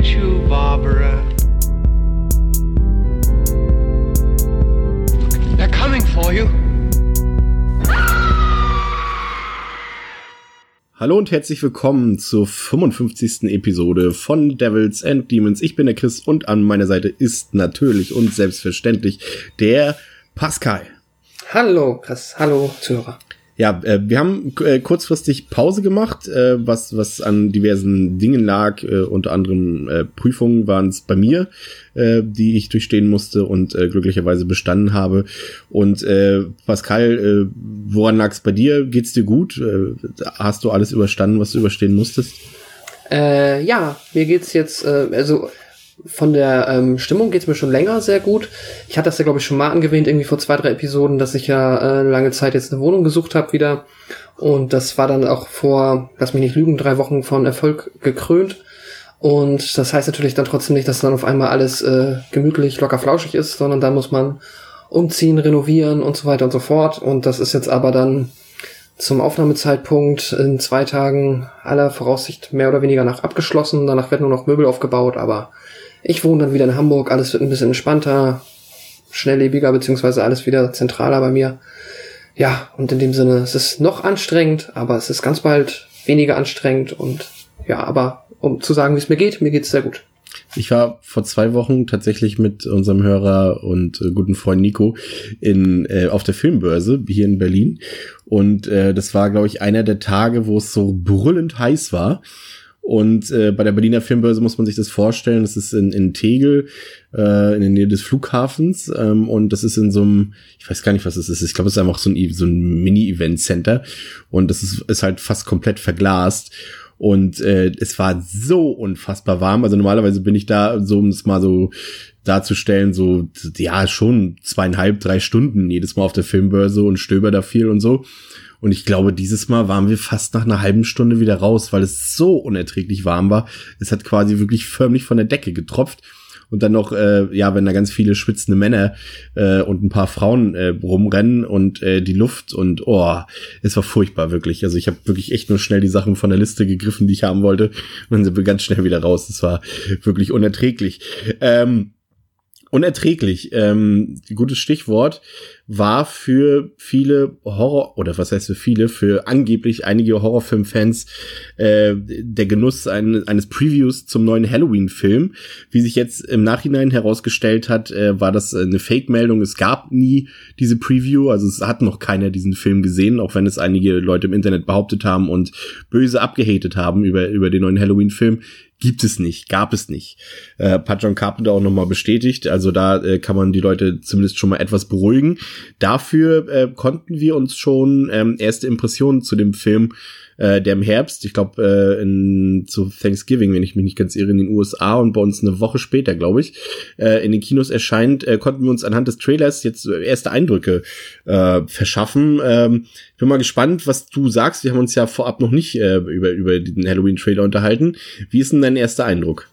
get you, Barbara. They're coming for you. Hallo und herzlich willkommen zur 55. Episode von Devils and Demons. Ich bin der Chris und an meiner Seite ist natürlich und selbstverständlich der Pascal. Hallo Chris, hallo Zuhörer. Ja, äh, wir haben äh, kurzfristig Pause gemacht, äh, was, was an diversen Dingen lag. Äh, unter anderem äh, Prüfungen waren es bei mir, äh, die ich durchstehen musste und äh, glücklicherweise bestanden habe. Und äh, Pascal, äh, woran lag es bei dir? Geht's dir gut? Äh, hast du alles überstanden, was du überstehen musstest? Äh, ja, mir geht's jetzt, äh, also von der ähm, Stimmung geht's mir schon länger sehr gut. Ich hatte das ja, glaube ich, schon mal angewähnt, irgendwie vor zwei, drei Episoden, dass ich ja äh, lange Zeit jetzt eine Wohnung gesucht habe wieder. Und das war dann auch vor, lass mich nicht lügen, drei Wochen von Erfolg gekrönt. Und das heißt natürlich dann trotzdem nicht, dass dann auf einmal alles äh, gemütlich, locker flauschig ist, sondern da muss man umziehen, renovieren und so weiter und so fort. Und das ist jetzt aber dann zum Aufnahmezeitpunkt in zwei Tagen aller Voraussicht mehr oder weniger nach abgeschlossen. Danach werden nur noch Möbel aufgebaut, aber ich wohne dann wieder in Hamburg, alles wird ein bisschen entspannter, schnelllebiger, beziehungsweise alles wieder zentraler bei mir. Ja, und in dem Sinne, es ist noch anstrengend, aber es ist ganz bald weniger anstrengend und ja, aber um zu sagen, wie es mir geht, mir geht's sehr gut. Ich war vor zwei Wochen tatsächlich mit unserem Hörer und äh, guten Freund Nico in, äh, auf der Filmbörse hier in Berlin. Und äh, das war, glaube ich, einer der Tage, wo es so brüllend heiß war. Und äh, bei der Berliner Filmbörse muss man sich das vorstellen. Das ist in, in Tegel, äh, in der Nähe des Flughafens. Ähm, und das ist in so einem, ich weiß gar nicht, was es ist. Ich glaube, es ist einfach so ein, so ein Mini-Event-Center. Und das ist, ist halt fast komplett verglast. Und äh, es war so unfassbar warm. Also normalerweise bin ich da, so um es mal so darzustellen, so, ja, schon zweieinhalb, drei Stunden jedes Mal auf der Filmbörse und stöber da viel und so. Und ich glaube, dieses Mal waren wir fast nach einer halben Stunde wieder raus, weil es so unerträglich warm war. Es hat quasi wirklich förmlich von der Decke getropft. Und dann noch, äh, ja, wenn da ganz viele schwitzende Männer äh, und ein paar Frauen äh, rumrennen und äh, die Luft und oh, es war furchtbar, wirklich. Also ich habe wirklich echt nur schnell die Sachen von der Liste gegriffen, die ich haben wollte. Und dann sind wir ganz schnell wieder raus. Das war wirklich unerträglich. Ähm, unerträglich. Ähm, gutes Stichwort war für viele Horror oder was heißt für viele für angeblich einige Horrorfilmfans äh, der Genuss ein, eines Previews zum neuen Halloween-Film. Wie sich jetzt im Nachhinein herausgestellt hat, äh, war das eine Fake-Meldung. Es gab nie diese Preview, also es hat noch keiner diesen Film gesehen, auch wenn es einige Leute im Internet behauptet haben und böse abgehatet haben über über den neuen Halloween-Film gibt es nicht, gab es nicht. Äh, hat John Carpenter auch nochmal bestätigt, also da äh, kann man die Leute zumindest schon mal etwas beruhigen. Dafür äh, konnten wir uns schon ähm, erste Impressionen zu dem Film äh, der im Herbst, ich glaube äh, zu Thanksgiving, wenn ich mich nicht ganz irre, in den USA und bei uns eine Woche später, glaube ich, äh, in den Kinos erscheint, äh, konnten wir uns anhand des Trailers jetzt erste Eindrücke äh, verschaffen. Ähm, bin mal gespannt, was du sagst. Wir haben uns ja vorab noch nicht äh, über über den Halloween-Trailer unterhalten. Wie ist denn dein erster Eindruck?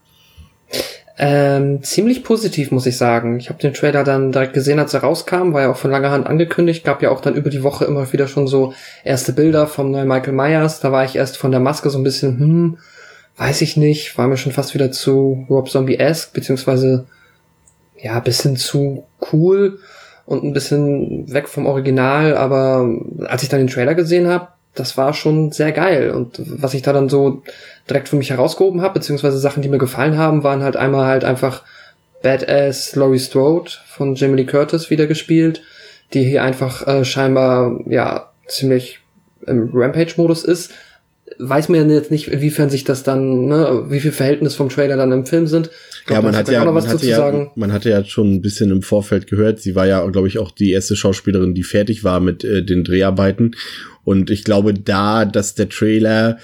Ähm, ziemlich positiv, muss ich sagen. Ich habe den Trailer dann direkt gesehen, als er rauskam, war ja auch von langer Hand angekündigt, gab ja auch dann über die Woche immer wieder schon so erste Bilder vom neuen Michael Myers. Da war ich erst von der Maske so ein bisschen, hm, weiß ich nicht, war mir schon fast wieder zu Rob Zombie-esque, beziehungsweise ja, bisschen zu cool und ein bisschen weg vom Original, aber als ich dann den Trailer gesehen habe, das war schon sehr geil. Und was ich da dann so direkt für mich herausgehoben habe, beziehungsweise Sachen, die mir gefallen haben, waren halt einmal halt einfach Badass Laurie Strode von Jamie Lee Curtis wieder gespielt, die hier einfach äh, scheinbar ja ziemlich im Rampage-Modus ist. Weiß mir jetzt nicht, inwiefern sich das dann, ne, wie viel Verhältnis vom Trailer dann im Film sind. Glaub, ja, man hat ja, man hatte ja, man hatte ja schon ein bisschen im Vorfeld gehört. Sie war ja, glaube ich, auch die erste Schauspielerin, die fertig war mit äh, den Dreharbeiten. Und ich glaube da, dass der Trailer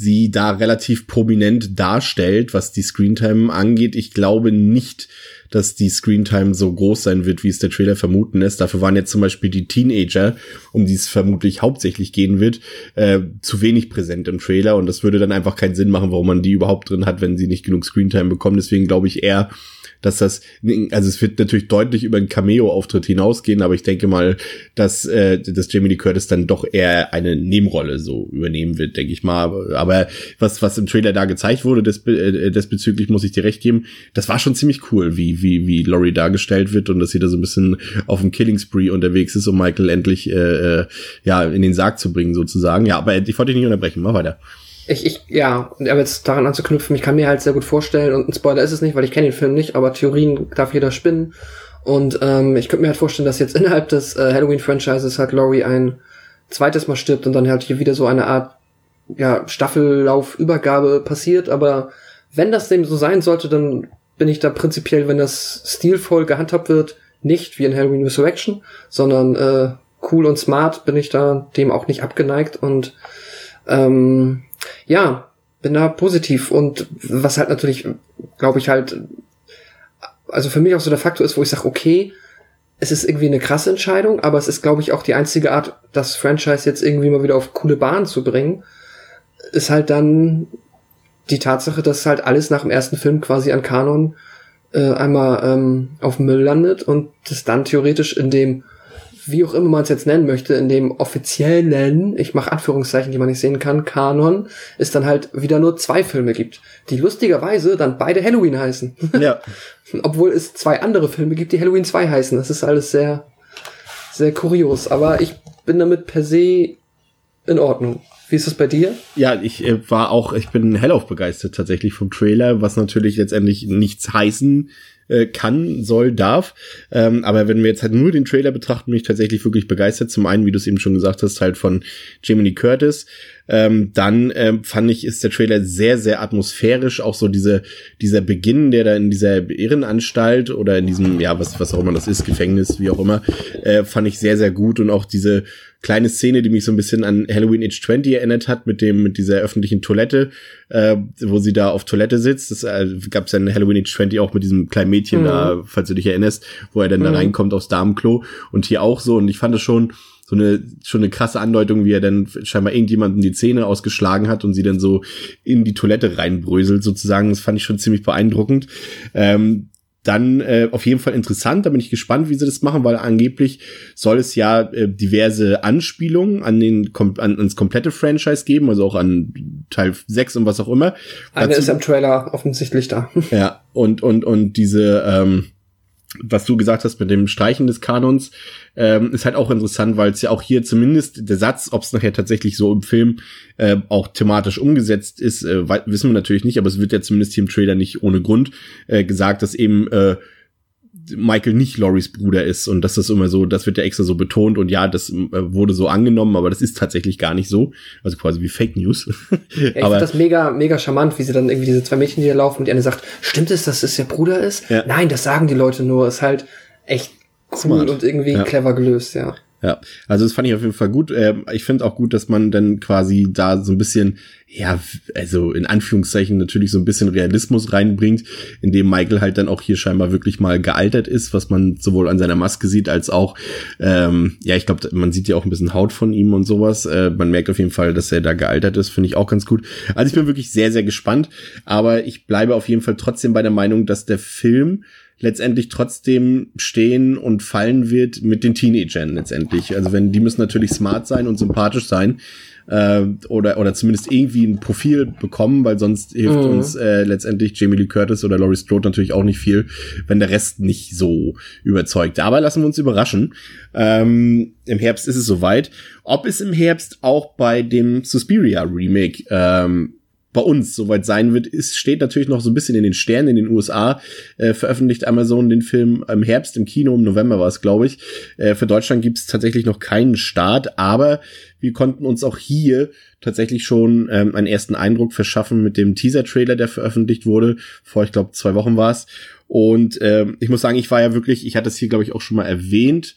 sie da relativ prominent darstellt, was die Screentime angeht. Ich glaube nicht, dass die Screentime so groß sein wird, wie es der Trailer vermuten lässt. Dafür waren jetzt zum Beispiel die Teenager, um die es vermutlich hauptsächlich gehen wird, äh, zu wenig präsent im Trailer und das würde dann einfach keinen Sinn machen, warum man die überhaupt drin hat, wenn sie nicht genug Screentime bekommen. Deswegen glaube ich eher, dass das, also es wird natürlich deutlich über einen Cameo-Auftritt hinausgehen, aber ich denke mal, dass, äh, dass Jamie Lee Curtis dann doch eher eine Nebenrolle so übernehmen wird, denke ich mal. Aber was, was im Trailer da gezeigt wurde, des, äh, desbezüglich muss ich dir recht geben, das war schon ziemlich cool, wie, wie, wie Laurie dargestellt wird und dass sie da so ein bisschen auf dem Killing Spree unterwegs ist, um Michael endlich äh, äh ja in den Sarg zu bringen, sozusagen. Ja, aber ich wollte dich nicht unterbrechen, mach weiter. Ich, ich, ja, aber jetzt daran anzuknüpfen, ich kann mir halt sehr gut vorstellen, und ein Spoiler ist es nicht, weil ich kenne den Film nicht, aber Theorien darf jeder spinnen. Und ähm, ich könnte mir halt vorstellen, dass jetzt innerhalb des äh, Halloween-Franchises halt Laurie ein zweites Mal stirbt und dann halt hier wieder so eine Art ja, Staffellaufübergabe passiert. Aber wenn das dem so sein sollte, dann bin ich da prinzipiell, wenn das stilvoll gehandhabt wird, nicht wie in Halloween Resurrection, sondern äh, cool und smart bin ich da dem auch nicht abgeneigt und ähm, ja, bin da positiv und was halt natürlich, glaube ich halt, also für mich auch so der Faktor ist, wo ich sage, okay, es ist irgendwie eine krasse Entscheidung, aber es ist, glaube ich, auch die einzige Art, das Franchise jetzt irgendwie mal wieder auf coole Bahn zu bringen, ist halt dann die Tatsache, dass halt alles nach dem ersten Film quasi an Kanon äh, einmal ähm, auf Müll landet und das dann theoretisch in dem wie auch immer man es jetzt nennen möchte, in dem offiziellen, ich mache Anführungszeichen, die man nicht sehen kann, Kanon, es dann halt wieder nur zwei Filme gibt, die lustigerweise dann beide Halloween heißen. Ja. Obwohl es zwei andere Filme gibt, die Halloween 2 heißen. Das ist alles sehr, sehr kurios. Aber ich bin damit per se in Ordnung. Wie ist es bei dir? Ja, ich äh, war auch, ich bin hellauf begeistert tatsächlich vom Trailer, was natürlich letztendlich nichts heißen äh, kann, soll, darf. Ähm, aber wenn wir jetzt halt nur den Trailer betrachten, bin ich tatsächlich wirklich begeistert. Zum einen, wie du es eben schon gesagt hast, halt von Jamie Curtis. Ähm, dann ähm, fand ich, ist der Trailer sehr, sehr atmosphärisch. Auch so diese, dieser Beginn, der da in dieser Irrenanstalt oder in diesem, ja, was, was auch immer das ist, Gefängnis, wie auch immer, äh, fand ich sehr, sehr gut. Und auch diese kleine Szene, die mich so ein bisschen an Halloween Age 20 erinnert hat, mit dem, mit dieser öffentlichen Toilette, äh, wo sie da auf Toilette sitzt. Das äh, gab es ja in Halloween Age 20 auch mit diesem kleinen Mädchen mhm. da, falls du dich erinnerst, wo er dann mhm. da reinkommt aufs Damenklo. Und hier auch so. Und ich fand es schon, so eine schon eine krasse Andeutung, wie er dann scheinbar irgendjemanden die Zähne ausgeschlagen hat und sie dann so in die Toilette reinbröselt sozusagen. Das fand ich schon ziemlich beeindruckend. Ähm, dann äh, auf jeden Fall interessant, da bin ich gespannt, wie sie das machen, weil angeblich soll es ja äh, diverse Anspielungen an den an, ans komplette Franchise geben, also auch an Teil 6 und was auch immer. Eine Dazu, ist im Trailer offensichtlich da. Ja, und und und diese ähm, was du gesagt hast mit dem Streichen des Kanons, ähm, ist halt auch interessant, weil es ja auch hier zumindest der Satz, ob es nachher tatsächlich so im Film äh, auch thematisch umgesetzt ist, äh, wissen wir natürlich nicht, aber es wird ja zumindest hier im Trailer nicht ohne Grund äh, gesagt, dass eben äh, Michael nicht Loris Bruder ist und das ist immer so, das wird ja extra so betont und ja, das äh, wurde so angenommen, aber das ist tatsächlich gar nicht so, also quasi wie Fake News. ja, ich aber das mega mega charmant, wie sie dann irgendwie diese zwei Mädchen, da laufen und die eine sagt, stimmt es, dass es ihr Bruder ist? Ja. Nein, das sagen die Leute nur, ist halt echt cool Smart. und irgendwie ja. clever gelöst, ja. Ja, also das fand ich auf jeden Fall gut. Ähm, ich finde auch gut, dass man dann quasi da so ein bisschen, ja, also in Anführungszeichen natürlich so ein bisschen Realismus reinbringt, indem Michael halt dann auch hier scheinbar wirklich mal gealtert ist, was man sowohl an seiner Maske sieht, als auch, ähm, ja, ich glaube, man sieht ja auch ein bisschen Haut von ihm und sowas. Äh, man merkt auf jeden Fall, dass er da gealtert ist, finde ich auch ganz gut. Also ich bin wirklich sehr, sehr gespannt, aber ich bleibe auf jeden Fall trotzdem bei der Meinung, dass der Film letztendlich trotzdem stehen und fallen wird mit den Teenagern letztendlich. Also wenn die müssen natürlich smart sein und sympathisch sein äh, oder oder zumindest irgendwie ein Profil bekommen, weil sonst hilft mhm. uns äh, letztendlich Jamie Lee Curtis oder Laurie Strode natürlich auch nicht viel, wenn der Rest nicht so überzeugt. Aber lassen wir uns überraschen. Ähm, Im Herbst ist es soweit. Ob es im Herbst auch bei dem Suspiria Remake ähm, bei uns soweit sein wird, ist, steht natürlich noch so ein bisschen in den Sternen. In den USA äh, veröffentlicht Amazon den Film im Herbst, im Kino, im November war es, glaube ich. Äh, für Deutschland gibt es tatsächlich noch keinen Start, aber wir konnten uns auch hier tatsächlich schon ähm, einen ersten Eindruck verschaffen mit dem Teaser-Trailer, der veröffentlicht wurde. Vor, ich glaube, zwei Wochen war es. Und ähm, ich muss sagen, ich war ja wirklich, ich hatte es hier, glaube ich, auch schon mal erwähnt,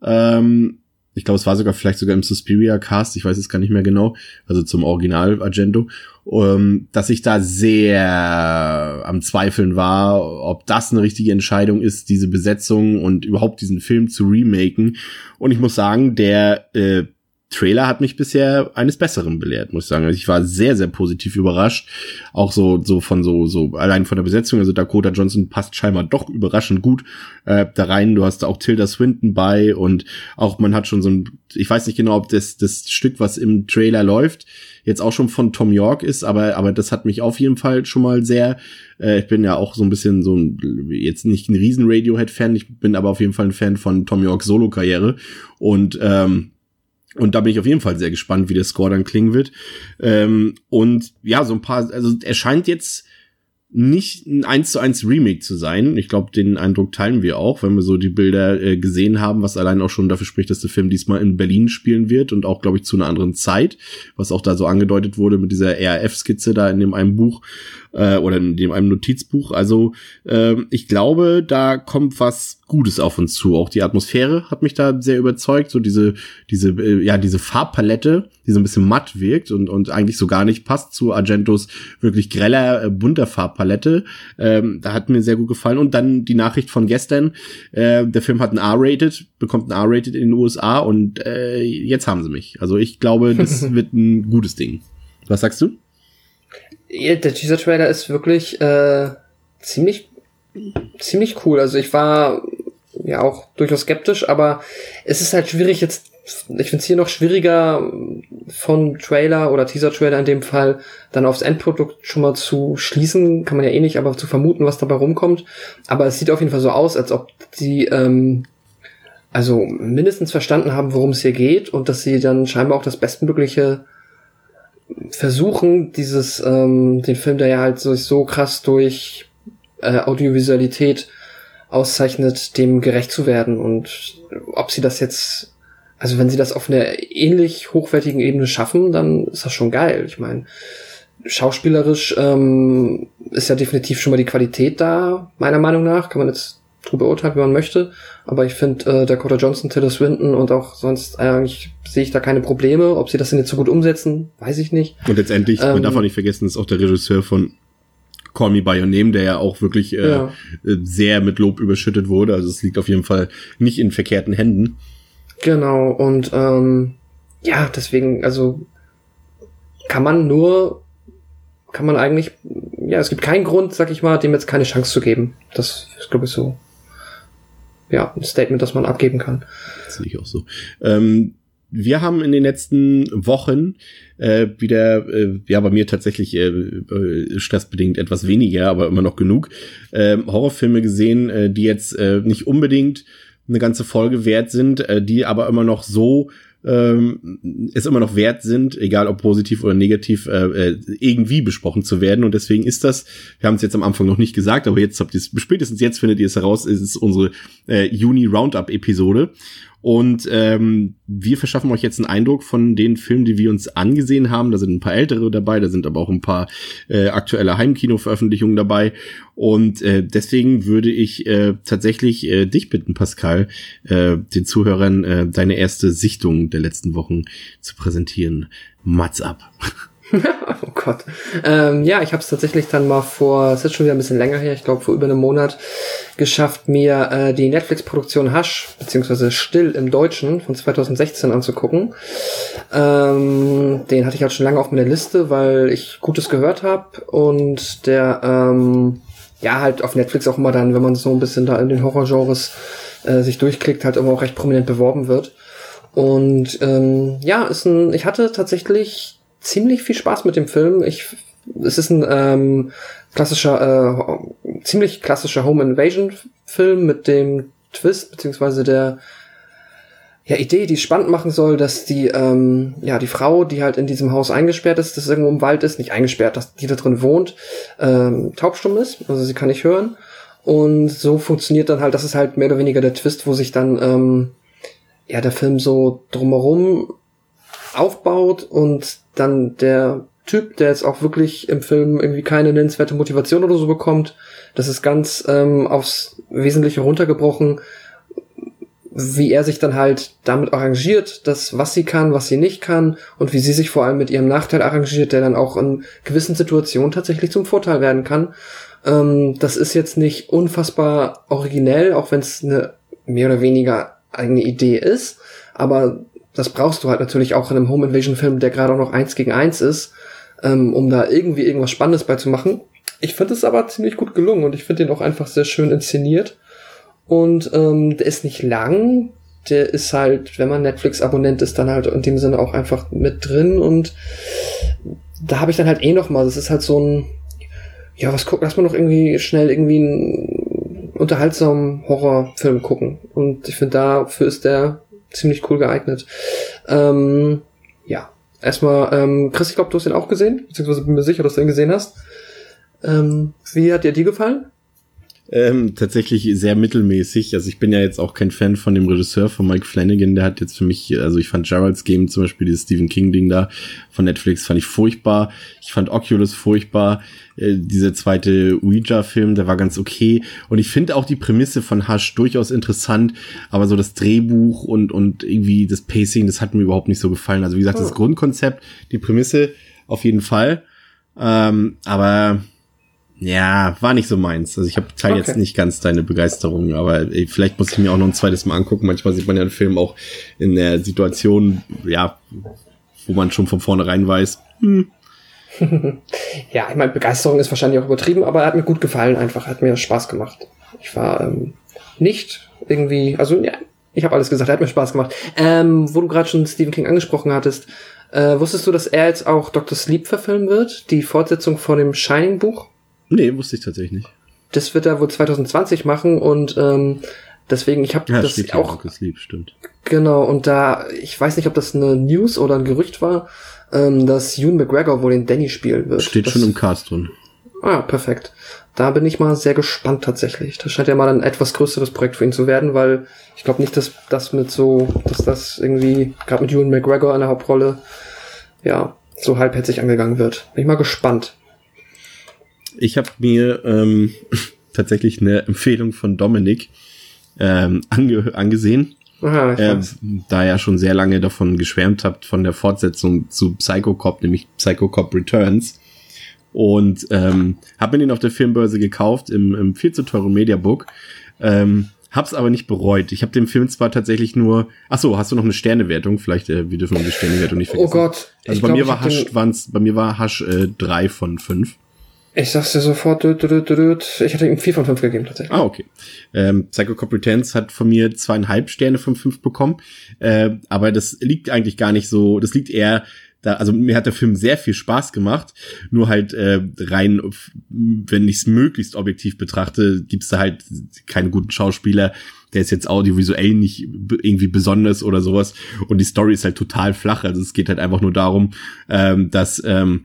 ähm, ich glaube, es war sogar vielleicht sogar im Suspiria Cast, ich weiß es gar nicht mehr genau, also zum Original Argento, ähm, dass ich da sehr am Zweifeln war, ob das eine richtige Entscheidung ist, diese Besetzung und überhaupt diesen Film zu remaken. Und ich muss sagen, der äh, Trailer hat mich bisher eines Besseren belehrt, muss ich sagen. Also ich war sehr, sehr positiv überrascht. Auch so, so von so, so allein von der Besetzung. Also Dakota Johnson passt scheinbar doch überraschend gut äh, da rein. Du hast auch Tilda Swinton bei und auch man hat schon so ein, ich weiß nicht genau, ob das, das Stück, was im Trailer läuft, jetzt auch schon von Tom York ist, aber, aber das hat mich auf jeden Fall schon mal sehr, äh, ich bin ja auch so ein bisschen so ein, jetzt nicht ein riesen Radiohead-Fan, ich bin aber auf jeden Fall ein Fan von Tom Yorks Solo-Karriere und, ähm, und da bin ich auf jeden Fall sehr gespannt, wie der Score dann klingen wird. Ähm, und ja, so ein paar, also er scheint jetzt nicht ein 1 zu 1 Remake zu sein. Ich glaube, den Eindruck teilen wir auch, wenn wir so die Bilder äh, gesehen haben, was allein auch schon dafür spricht, dass der Film diesmal in Berlin spielen wird und auch, glaube ich, zu einer anderen Zeit, was auch da so angedeutet wurde mit dieser RAF-Skizze da in dem einen Buch äh, oder in dem einem Notizbuch. Also äh, ich glaube, da kommt was Gutes auf uns zu. Auch die Atmosphäre hat mich da sehr überzeugt. So diese, diese, äh, ja, diese Farbpalette, die so ein bisschen matt wirkt und, und eigentlich so gar nicht passt zu Argentos wirklich greller, äh, bunter Farbpalette. Ähm, da hat mir sehr gut gefallen. Und dann die Nachricht von gestern, äh, der Film hat ein R-Rated, bekommt ein R-Rated in den USA und äh, jetzt haben sie mich. Also ich glaube, das wird ein gutes Ding. Was sagst du? Der Teaser-Trailer ist wirklich äh, ziemlich, ziemlich cool. Also ich war ja auch durchaus skeptisch, aber es ist halt schwierig jetzt, ich finde es hier noch schwieriger von Trailer oder Teaser-Trailer in dem Fall dann aufs Endprodukt schon mal zu schließen, kann man ja eh nicht, aber zu vermuten, was dabei rumkommt. Aber es sieht auf jeden Fall so aus, als ob die ähm, also mindestens verstanden haben, worum es hier geht und dass sie dann scheinbar auch das bestmögliche versuchen, dieses, ähm, den Film, der ja halt so, so krass durch äh, Audiovisualität auszeichnet, dem gerecht zu werden. Und ob sie das jetzt, also wenn sie das auf einer ähnlich hochwertigen Ebene schaffen, dann ist das schon geil. Ich meine, schauspielerisch ähm, ist ja definitiv schon mal die Qualität da, meiner Meinung nach. Kann man jetzt drüber urteilen, wie man möchte. Aber ich finde, äh, Dakota Johnson, Taylor Swinton und auch sonst eigentlich sehe ich da keine Probleme. Ob sie das denn jetzt so gut umsetzen, weiß ich nicht. Und letztendlich, ähm, man darf auch nicht vergessen, ist auch der Regisseur von Call Me By Your Name, der ja auch wirklich äh, ja. Äh, sehr mit Lob überschüttet wurde. Also es liegt auf jeden Fall nicht in verkehrten Händen. Genau, und ähm, ja, deswegen, also kann man nur, kann man eigentlich, ja, es gibt keinen Grund, sag ich mal, dem jetzt keine Chance zu geben. Das ist, glaube ich, so ja, ein Statement, das man abgeben kann. Das sehe ich auch so. Ähm, wir haben in den letzten Wochen äh, wieder, äh, ja, bei mir tatsächlich äh, äh, stressbedingt etwas weniger, aber immer noch genug, äh, Horrorfilme gesehen, äh, die jetzt äh, nicht unbedingt eine ganze Folge wert sind, äh, die aber immer noch so ähm, es immer noch wert sind, egal ob positiv oder negativ, äh, äh, irgendwie besprochen zu werden. Und deswegen ist das, wir haben es jetzt am Anfang noch nicht gesagt, aber jetzt habt ihr es, spätestens jetzt findet ihr es heraus, ist es unsere äh, Juni-Roundup-Episode. Und ähm, wir verschaffen euch jetzt einen Eindruck von den Filmen, die wir uns angesehen haben. Da sind ein paar ältere dabei, da sind aber auch ein paar äh, aktuelle Heimkino-Veröffentlichungen dabei. Und äh, deswegen würde ich äh, tatsächlich äh, dich bitten, Pascal, äh, den Zuhörern äh, deine erste Sichtung der letzten Wochen zu präsentieren. Mats ab. oh Gott. Ähm, ja, ich habe es tatsächlich dann mal vor, es ist schon wieder ein bisschen länger her, ich glaube vor über einem Monat, geschafft, mir äh, die Netflix-Produktion Hush, beziehungsweise Still im Deutschen von 2016 anzugucken. Ähm, den hatte ich halt schon lange auf meiner Liste, weil ich Gutes gehört habe und der ähm, ja halt auf Netflix auch immer dann, wenn man so ein bisschen da in den Horrorgenres äh, sich durchklickt, halt immer auch recht prominent beworben wird. Und ähm, ja, ist ein, ich hatte tatsächlich ziemlich viel Spaß mit dem Film. Ich, es ist ein ähm, klassischer, äh, ziemlich klassischer Home Invasion Film mit dem Twist beziehungsweise der ja, Idee, die es spannend machen soll, dass die, ähm, ja, die Frau, die halt in diesem Haus eingesperrt ist, das irgendwo im Wald ist, nicht eingesperrt, dass die da drin wohnt, ähm, taubstumm ist, also sie kann nicht hören. Und so funktioniert dann halt, das ist halt mehr oder weniger der Twist, wo sich dann, ähm, ja, der Film so drumherum aufbaut und dann der Typ, der jetzt auch wirklich im Film irgendwie keine nennenswerte Motivation oder so bekommt, das ist ganz ähm, aufs Wesentliche runtergebrochen, wie er sich dann halt damit arrangiert, dass was sie kann, was sie nicht kann und wie sie sich vor allem mit ihrem Nachteil arrangiert, der dann auch in gewissen Situationen tatsächlich zum Vorteil werden kann. Ähm, das ist jetzt nicht unfassbar originell, auch wenn es eine mehr oder weniger eigene Idee ist, aber das brauchst du halt natürlich auch in einem Home Invasion Film, der gerade auch noch eins gegen eins ist, ähm, um da irgendwie irgendwas Spannendes beizumachen. Ich finde es aber ziemlich gut gelungen und ich finde den auch einfach sehr schön inszeniert. Und ähm, der ist nicht lang, der ist halt, wenn man Netflix-Abonnent ist, dann halt in dem Sinne auch einfach mit drin und da habe ich dann halt eh noch mal, das ist halt so ein, ja, was gucken, lass mal noch irgendwie schnell irgendwie einen unterhaltsamen Horrorfilm gucken und ich finde dafür ist der ziemlich cool geeignet. Ähm, ja, erstmal, ähm, Chris, ich glaube, du hast den auch gesehen, beziehungsweise bin mir sicher, dass du ihn gesehen hast. Ähm, wie hat dir die gefallen? Ähm, tatsächlich sehr mittelmäßig. Also ich bin ja jetzt auch kein Fan von dem Regisseur von Mike Flanagan. Der hat jetzt für mich, also ich fand Gerald's Game zum Beispiel, dieses Stephen King Ding da von Netflix, fand ich furchtbar. Ich fand Oculus furchtbar. Äh, dieser zweite Ouija-Film, der war ganz okay. Und ich finde auch die Prämisse von Hush durchaus interessant. Aber so das Drehbuch und, und irgendwie das Pacing, das hat mir überhaupt nicht so gefallen. Also wie gesagt, oh. das Grundkonzept, die Prämisse auf jeden Fall. Ähm, aber ja, war nicht so meins. Also ich habe teil okay. jetzt nicht ganz deine Begeisterung, aber ey, vielleicht muss ich mir auch noch ein zweites Mal angucken. Manchmal sieht man ja einen Film auch in der Situation, ja, wo man schon von vornherein weiß, hm. ja, ich meine, Begeisterung ist wahrscheinlich auch übertrieben, aber er hat mir gut gefallen, einfach, hat mir Spaß gemacht. Ich war ähm, nicht irgendwie, also ja, ich habe alles gesagt, er hat mir Spaß gemacht. Ähm, wo du gerade schon Stephen King angesprochen hattest, äh, wusstest du, dass er jetzt auch Dr. Sleep verfilmen wird? Die Fortsetzung von dem Shining-Buch? Nee, wusste ich tatsächlich nicht. Das wird er wohl 2020 machen und ähm, deswegen, ich habe ja, das steht auch. Sleep, stimmt. Genau, und da, ich weiß nicht, ob das eine News oder ein Gerücht war, ähm, dass Ewan McGregor wohl den Danny spielen wird. Steht das, schon im Cast drin. Ah, perfekt. Da bin ich mal sehr gespannt tatsächlich. Das scheint ja mal ein etwas größeres Projekt für ihn zu werden, weil ich glaube nicht, dass das mit so, dass das irgendwie, gerade mit Ewan McGregor in der Hauptrolle, ja, so halbherzig angegangen wird. Bin ich mal gespannt. Ich habe mir ähm, tatsächlich eine Empfehlung von Dominik ähm, ange angesehen. Aha, äh, da er schon sehr lange davon geschwärmt habt, von der Fortsetzung zu Psycho Cop, nämlich Psycho Cop Returns. Und ähm, habe mir den auf der Filmbörse gekauft im, im viel zu teuren Mediabook. Ähm, hab's aber nicht bereut. Ich habe den Film zwar tatsächlich nur. Ach so, hast du noch eine Sternewertung? Vielleicht äh, wir dürfen die Sternewertung nicht vergessen. Oh Gott. Also bei, glaub, mir war Hasch, waren's, bei mir war Hasch äh, drei von fünf. Ich sag's dir sofort, dü, dü, dü, ich hatte ihm vier von fünf gegeben tatsächlich. Ah, okay. Ähm, Psycho Competence hat von mir zweieinhalb Sterne von fünf bekommen. Äh, aber das liegt eigentlich gar nicht so, das liegt eher da, also mir hat der Film sehr viel Spaß gemacht, nur halt äh, rein, wenn ich es möglichst objektiv betrachte, gibt's da halt keine guten Schauspieler. Der ist jetzt audiovisuell nicht irgendwie besonders oder sowas. Und die Story ist halt total flach. Also es geht halt einfach nur darum, ähm, dass ähm,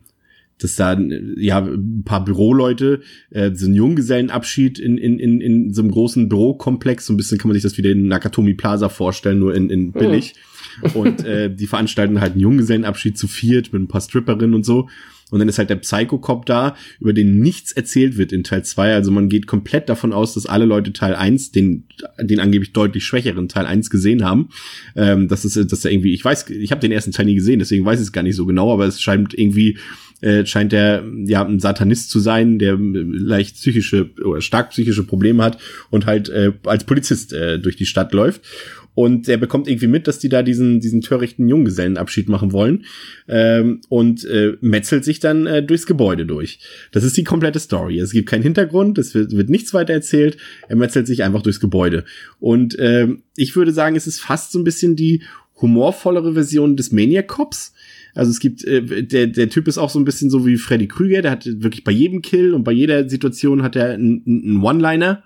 dass da ja ein paar Büroleute äh, so einen Junggesellenabschied in, in, in, in so einem großen Bürokomplex, so ein bisschen kann man sich das wieder in Nakatomi Plaza vorstellen, nur in, in billig. Oh. Und äh, die veranstalten halt einen Junggesellenabschied zu viert mit ein paar Stripperinnen und so. Und dann ist halt der Psychocop da, über den nichts erzählt wird in Teil 2. Also man geht komplett davon aus, dass alle Leute Teil 1, den, den angeblich deutlich schwächeren Teil 1 gesehen haben. Ähm, das ist, dass er irgendwie, ich weiß, ich habe den ersten Teil nie gesehen, deswegen weiß ich es gar nicht so genau, aber es scheint irgendwie äh, scheint der ja ein Satanist zu sein, der leicht psychische oder stark psychische Probleme hat und halt äh, als Polizist äh, durch die Stadt läuft. Und er bekommt irgendwie mit, dass die da diesen, diesen törichten Junggesellenabschied machen wollen. Ähm, und äh, metzelt sich dann äh, durchs Gebäude durch. Das ist die komplette Story. Es gibt keinen Hintergrund, es wird, wird nichts weiter erzählt. Er metzelt sich einfach durchs Gebäude. Und äh, ich würde sagen, es ist fast so ein bisschen die humorvollere Version des Maniac Cops. Also es gibt, äh, der, der Typ ist auch so ein bisschen so wie Freddy Krüger, der hat wirklich bei jedem Kill und bei jeder Situation hat er einen, einen One-Liner,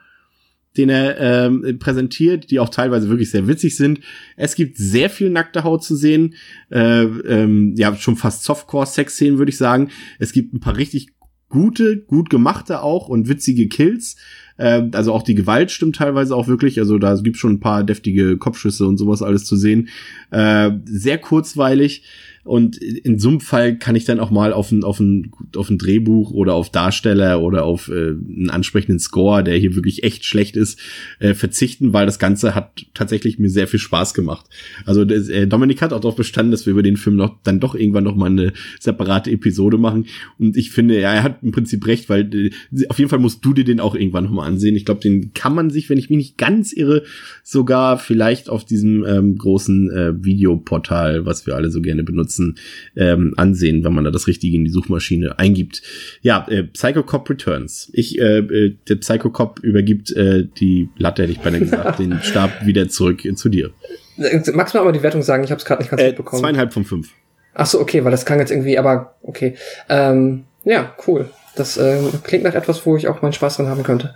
den er ähm, präsentiert, die auch teilweise wirklich sehr witzig sind. Es gibt sehr viel nackte Haut zu sehen, äh, ähm, ja, schon fast Softcore-Sex-Szenen, würde ich sagen. Es gibt ein paar richtig gute, gut gemachte auch und witzige Kills. Äh, also auch die Gewalt stimmt teilweise auch wirklich. Also da gibt schon ein paar deftige Kopfschüsse und sowas alles zu sehen. Äh, sehr kurzweilig. Und in so einem Fall kann ich dann auch mal auf ein, auf ein, auf ein Drehbuch oder auf Darsteller oder auf äh, einen ansprechenden Score, der hier wirklich echt schlecht ist, äh, verzichten, weil das Ganze hat tatsächlich mir sehr viel Spaß gemacht. Also das, äh, Dominik hat auch darauf bestanden, dass wir über den Film noch dann doch irgendwann noch mal eine separate Episode machen. Und ich finde, ja, er hat im Prinzip recht, weil äh, auf jeden Fall musst du dir den auch irgendwann noch mal ansehen. Ich glaube, den kann man sich, wenn ich mich nicht ganz irre, sogar vielleicht auf diesem ähm, großen äh, Videoportal, was wir alle so gerne benutzen, Nutzen ähm, ansehen, wenn man da das Richtige in die Suchmaschine eingibt. Ja, äh, Psychocop Returns. Ich, äh, äh, der Psychocop übergibt äh, die Latte, hätte ich beinahe gesagt, den Stab wieder zurück äh, zu dir. Magst du mir aber die Wertung sagen? Ich habe es gerade nicht ganz äh, mitbekommen. Zweieinhalb von fünf. Ach so, okay, weil das klang jetzt irgendwie, aber okay. Ähm, ja, cool. Das äh, klingt nach etwas, wo ich auch meinen Spaß dran haben könnte.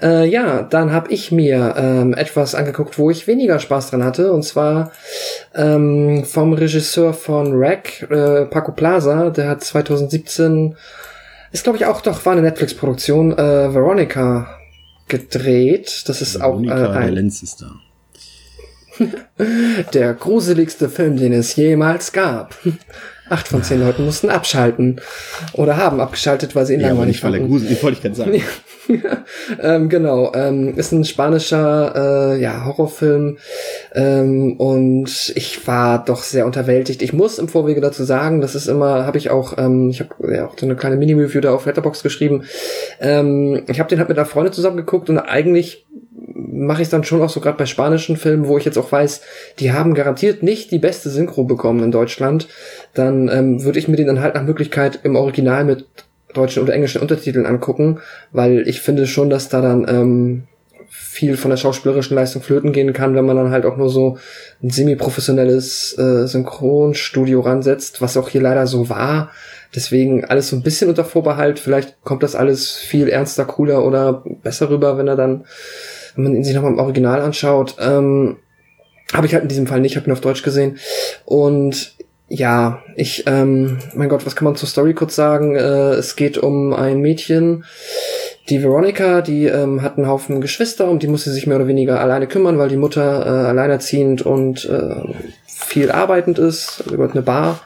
Äh, ja, dann habe ich mir ähm, etwas angeguckt, wo ich weniger Spaß dran hatte. Und zwar ähm, vom Regisseur von Rack, äh, Paco Plaza. Der hat 2017, ist glaube ich auch doch, war eine Netflix-Produktion, äh, Veronica gedreht. Das ist Veronica, auch äh, ein... Der Lenz ist da. der gruseligste Film, den es jemals gab. Acht von zehn Leuten mussten abschalten oder haben abgeschaltet, weil sie ihn ja, langweilig fanden. Grusel, wollte ich gerade sagen. ähm, genau, ähm, ist ein spanischer äh, ja, Horrorfilm ähm, und ich war doch sehr unterwältigt. Ich muss im Vorwege dazu sagen, das ist immer, habe ich auch, ähm, ich habe ja auch so eine kleine Mini-Review da auf Letterbox geschrieben. Ähm, ich habe den halt mit einer Freundin zusammen geguckt und eigentlich mache ich dann schon auch so gerade bei spanischen Filmen, wo ich jetzt auch weiß, die haben garantiert nicht die beste Synchro bekommen in Deutschland, dann ähm, würde ich mir den dann halt nach Möglichkeit im Original mit deutschen oder englischen Untertiteln angucken, weil ich finde schon, dass da dann ähm, viel von der schauspielerischen Leistung flöten gehen kann, wenn man dann halt auch nur so ein semi-professionelles äh, Synchronstudio ransetzt, was auch hier leider so war. Deswegen alles so ein bisschen unter Vorbehalt. Vielleicht kommt das alles viel ernster, cooler oder besser rüber, wenn er dann wenn man ihn sich nochmal im Original anschaut, ähm, habe ich halt in diesem Fall nicht, habe ihn auf Deutsch gesehen. Und ja, ich, ähm, mein Gott, was kann man zur Story kurz sagen? Äh, es geht um ein Mädchen, die Veronica, die ähm, hat einen Haufen Geschwister, um die muss sie sich mehr oder weniger alleine kümmern, weil die Mutter äh, alleinerziehend und äh, viel arbeitend ist, über eine Bar.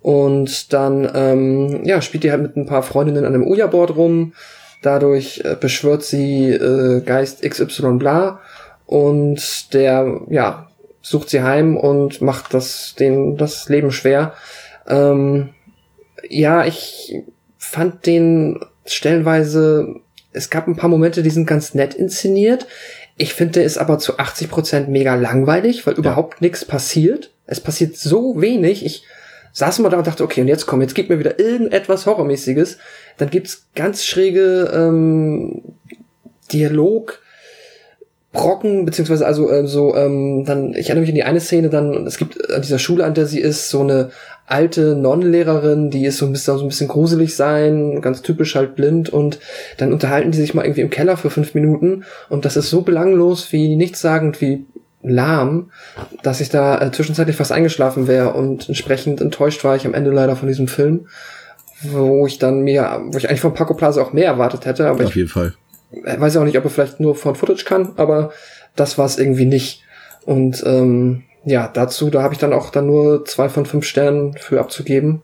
Und dann, ähm, ja, spielt die halt mit ein paar Freundinnen an einem Uja-Board rum, Dadurch äh, beschwört sie äh, Geist XY bla und der, ja, sucht sie heim und macht das, den, das Leben schwer. Ähm, ja, ich fand den stellenweise, es gab ein paar Momente, die sind ganz nett inszeniert. Ich finde, der ist aber zu 80 Prozent mega langweilig, weil ja. überhaupt nichts passiert. Es passiert so wenig. Ich saß immer da und dachte, okay, und jetzt komm, jetzt gib mir wieder irgendetwas Horrormäßiges. Dann gibt's ganz schräge ähm, Dialog. Brocken, beziehungsweise also äh, so, ähm, dann, ich erinnere mich an die eine Szene, dann, es gibt an dieser Schule, an der sie ist, so eine alte Nonnenlehrerin, die ist so ein bisschen, so ein bisschen gruselig sein, ganz typisch halt blind und dann unterhalten die sich mal irgendwie im Keller für fünf Minuten und das ist so belanglos wie nichtssagend wie lahm, dass ich da äh, zwischenzeitlich fast eingeschlafen wäre und entsprechend enttäuscht war ich am Ende leider von diesem Film, wo ich dann mir, wo ich eigentlich von Paco Plaza auch mehr erwartet hätte, aber auf ich jeden Fall. weiß auch nicht, ob er vielleicht nur von Footage kann, aber das war es irgendwie nicht. Und ähm, ja, dazu, da habe ich dann auch dann nur zwei von fünf Sternen für abzugeben.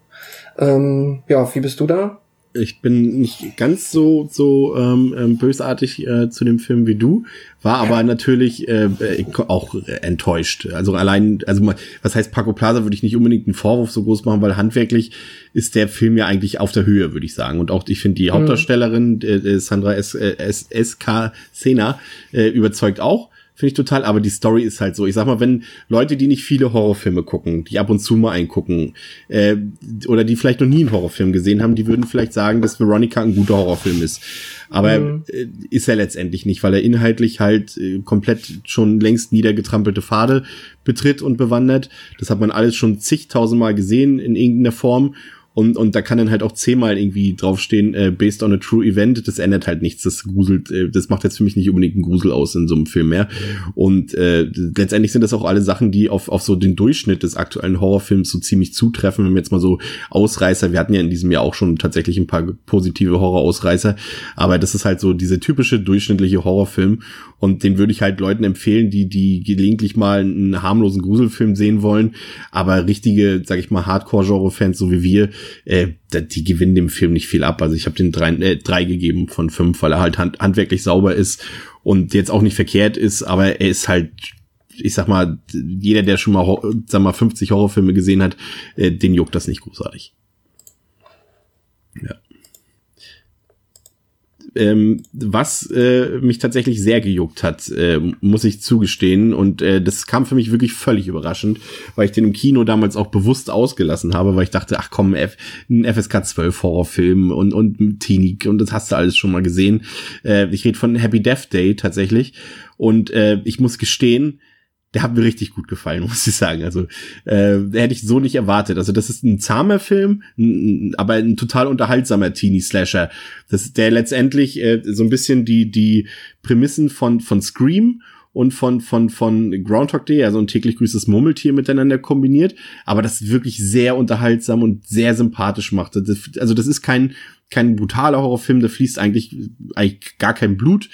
Ähm, ja, wie bist du da? Ich bin nicht ganz so so ähm, ähm, bösartig äh, zu dem Film wie du, war aber natürlich äh, äh auch enttäuscht. Also allein, also was heißt Paco Plaza, würde ich nicht unbedingt einen Vorwurf so groß machen, weil handwerklich ist der Film ja eigentlich auf der Höhe, würde ich sagen. Und auch ich finde die mhm. Hauptdarstellerin äh, Sandra S. Äh, S. S. K. Sena äh, überzeugt auch. Finde ich total, aber die Story ist halt so. Ich sag mal, wenn Leute, die nicht viele Horrorfilme gucken, die ab und zu mal eingucken, äh, oder die vielleicht noch nie einen Horrorfilm gesehen haben, die würden vielleicht sagen, dass Veronica ein guter Horrorfilm ist. Aber mhm. äh, ist er letztendlich nicht, weil er inhaltlich halt äh, komplett schon längst niedergetrampelte Pfade betritt und bewandert. Das hat man alles schon zigtausendmal gesehen in irgendeiner Form. Und, und da kann dann halt auch zehnmal irgendwie draufstehen, äh, based on a true event. Das ändert halt nichts. Das gruselt, äh, das macht jetzt für mich nicht unbedingt einen Grusel aus in so einem Film mehr. Und äh, letztendlich sind das auch alle Sachen, die auf, auf so den Durchschnitt des aktuellen Horrorfilms so ziemlich zutreffen. Wenn wir jetzt mal so Ausreißer, wir hatten ja in diesem Jahr auch schon tatsächlich ein paar positive Horrorausreißer, aber das ist halt so diese typische durchschnittliche Horrorfilm. Und den würde ich halt Leuten empfehlen, die, die gelegentlich mal einen harmlosen Gruselfilm sehen wollen, aber richtige, sag ich mal, Hardcore-Genre-Fans, so wie wir, äh, die gewinnen dem Film nicht viel ab. Also ich habe den drei, äh, drei gegeben von fünf, weil er halt hand, handwerklich sauber ist und jetzt auch nicht verkehrt ist, aber er ist halt ich sag mal, jeder, der schon mal, sag mal, 50 Horrorfilme gesehen hat, äh, den juckt das nicht großartig. Ja ähm, was äh, mich tatsächlich sehr gejuckt hat, äh, muss ich zugestehen. Und äh, das kam für mich wirklich völlig überraschend, weil ich den im Kino damals auch bewusst ausgelassen habe, weil ich dachte, ach komm, F ein FSK 12 Horrorfilm und, und Teenie und das hast du alles schon mal gesehen. Äh, ich rede von Happy Death Day tatsächlich. Und äh, ich muss gestehen, der hat mir richtig gut gefallen, muss ich sagen. Also äh, hätte ich so nicht erwartet. Also das ist ein zahmer Film, aber ein total unterhaltsamer Teenie-Slasher. Das der letztendlich äh, so ein bisschen die die Prämissen von von Scream und von von von Groundhog Day, also ein täglich grüßtes Murmeltier miteinander kombiniert, aber das wirklich sehr unterhaltsam und sehr sympathisch macht. Also das ist kein kein brutaler Horrorfilm, da fließt eigentlich eigentlich gar kein Blut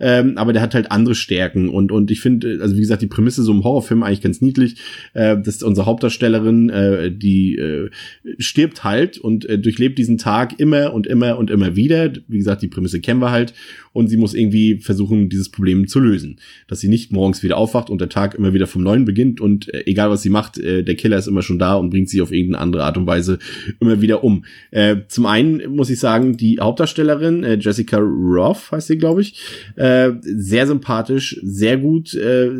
ähm, aber der hat halt andere Stärken und und ich finde, also wie gesagt, die Prämisse so im Horrorfilm eigentlich ganz niedlich, äh, dass unsere Hauptdarstellerin, äh, die äh, stirbt halt und äh, durchlebt diesen Tag immer und immer und immer wieder. Wie gesagt, die Prämisse kennen wir halt und sie muss irgendwie versuchen, dieses Problem zu lösen, dass sie nicht morgens wieder aufwacht und der Tag immer wieder vom Neuen beginnt und äh, egal was sie macht, äh, der Killer ist immer schon da und bringt sie auf irgendeine andere Art und Weise immer wieder um. Äh, zum einen muss ich sagen, die Hauptdarstellerin äh, Jessica Roth heißt sie, glaube ich. Äh, sehr sympathisch, sehr gut, äh,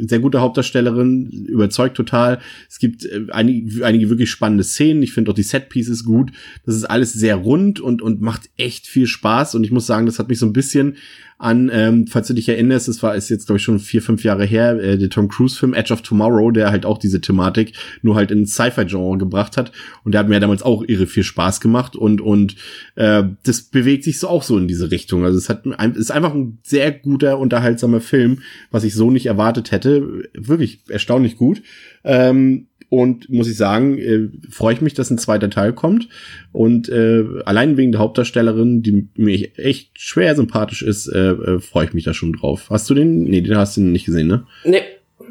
sehr gute Hauptdarstellerin, überzeugt total. Es gibt äh, einige, einige wirklich spannende Szenen. Ich finde auch die Setpieces gut. Das ist alles sehr rund und, und macht echt viel Spaß. Und ich muss sagen, das hat mich so ein bisschen an, ähm, falls du dich erinnerst, es war ist jetzt glaube ich schon vier, fünf Jahre her, äh, der Tom Cruise Film Edge of Tomorrow, der halt auch diese Thematik nur halt in Sci-Fi-Genre gebracht hat und der hat mir damals auch irre viel Spaß gemacht und und äh, das bewegt sich so auch so in diese Richtung. Also es hat ist einfach ein sehr guter, unterhaltsamer Film, was ich so nicht erwartet hätte. Wirklich erstaunlich gut. Ähm, und muss ich sagen, äh, freue ich mich, dass ein zweiter Teil kommt. Und äh, allein wegen der Hauptdarstellerin, die mir echt schwer sympathisch ist, äh, äh, freue ich mich da schon drauf. Hast du den? Nee, den hast du nicht gesehen, ne? Nee.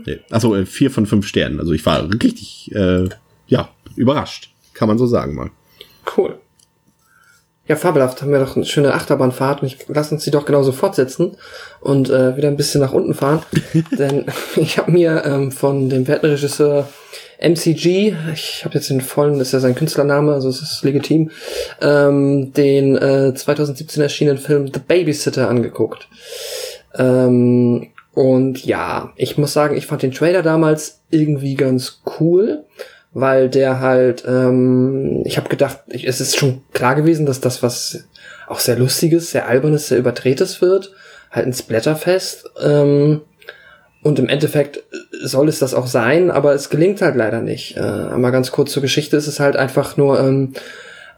nee. Achso, äh, vier von fünf Sternen. Also ich war richtig, äh, ja, überrascht. Kann man so sagen mal. Cool. Ja, fabelhaft. Haben wir doch eine schöne Achterbahnfahrt und ich lass uns die doch genauso fortsetzen und äh, wieder ein bisschen nach unten fahren. Denn ich habe mir ähm, von dem werten Regisseur MCG, ich habe jetzt den vollen, das ist ja sein Künstlername, also es ist legitim, ähm, den äh, 2017 erschienenen Film The Babysitter angeguckt. Ähm, und ja, ich muss sagen, ich fand den Trailer damals irgendwie ganz cool, weil der halt, ähm, ich habe gedacht, ich, es ist schon klar gewesen, dass das was auch sehr lustiges, sehr albernes, sehr überdrehtes wird, halt ein Splatterfest. Ähm, und im Endeffekt soll es das auch sein, aber es gelingt halt leider nicht. Äh, einmal ganz kurz zur Geschichte ist es halt einfach nur ähm,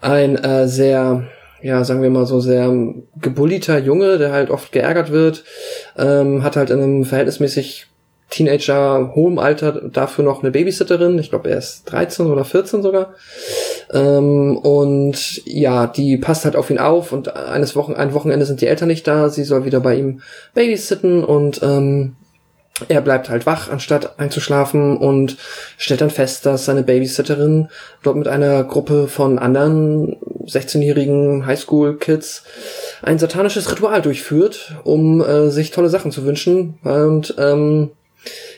ein äh, sehr, ja, sagen wir mal so, sehr gebulliter Junge, der halt oft geärgert wird, ähm, hat halt in einem verhältnismäßig Teenager hohem Alter dafür noch eine Babysitterin. Ich glaube, er ist 13 oder 14 sogar. Ähm, und ja, die passt halt auf ihn auf und eines Wochen, ein Wochenende sind die Eltern nicht da. Sie soll wieder bei ihm babysitten und ähm, er bleibt halt wach, anstatt einzuschlafen und stellt dann fest, dass seine Babysitterin dort mit einer Gruppe von anderen 16-jährigen Highschool-Kids ein satanisches Ritual durchführt, um äh, sich tolle Sachen zu wünschen. Und ähm,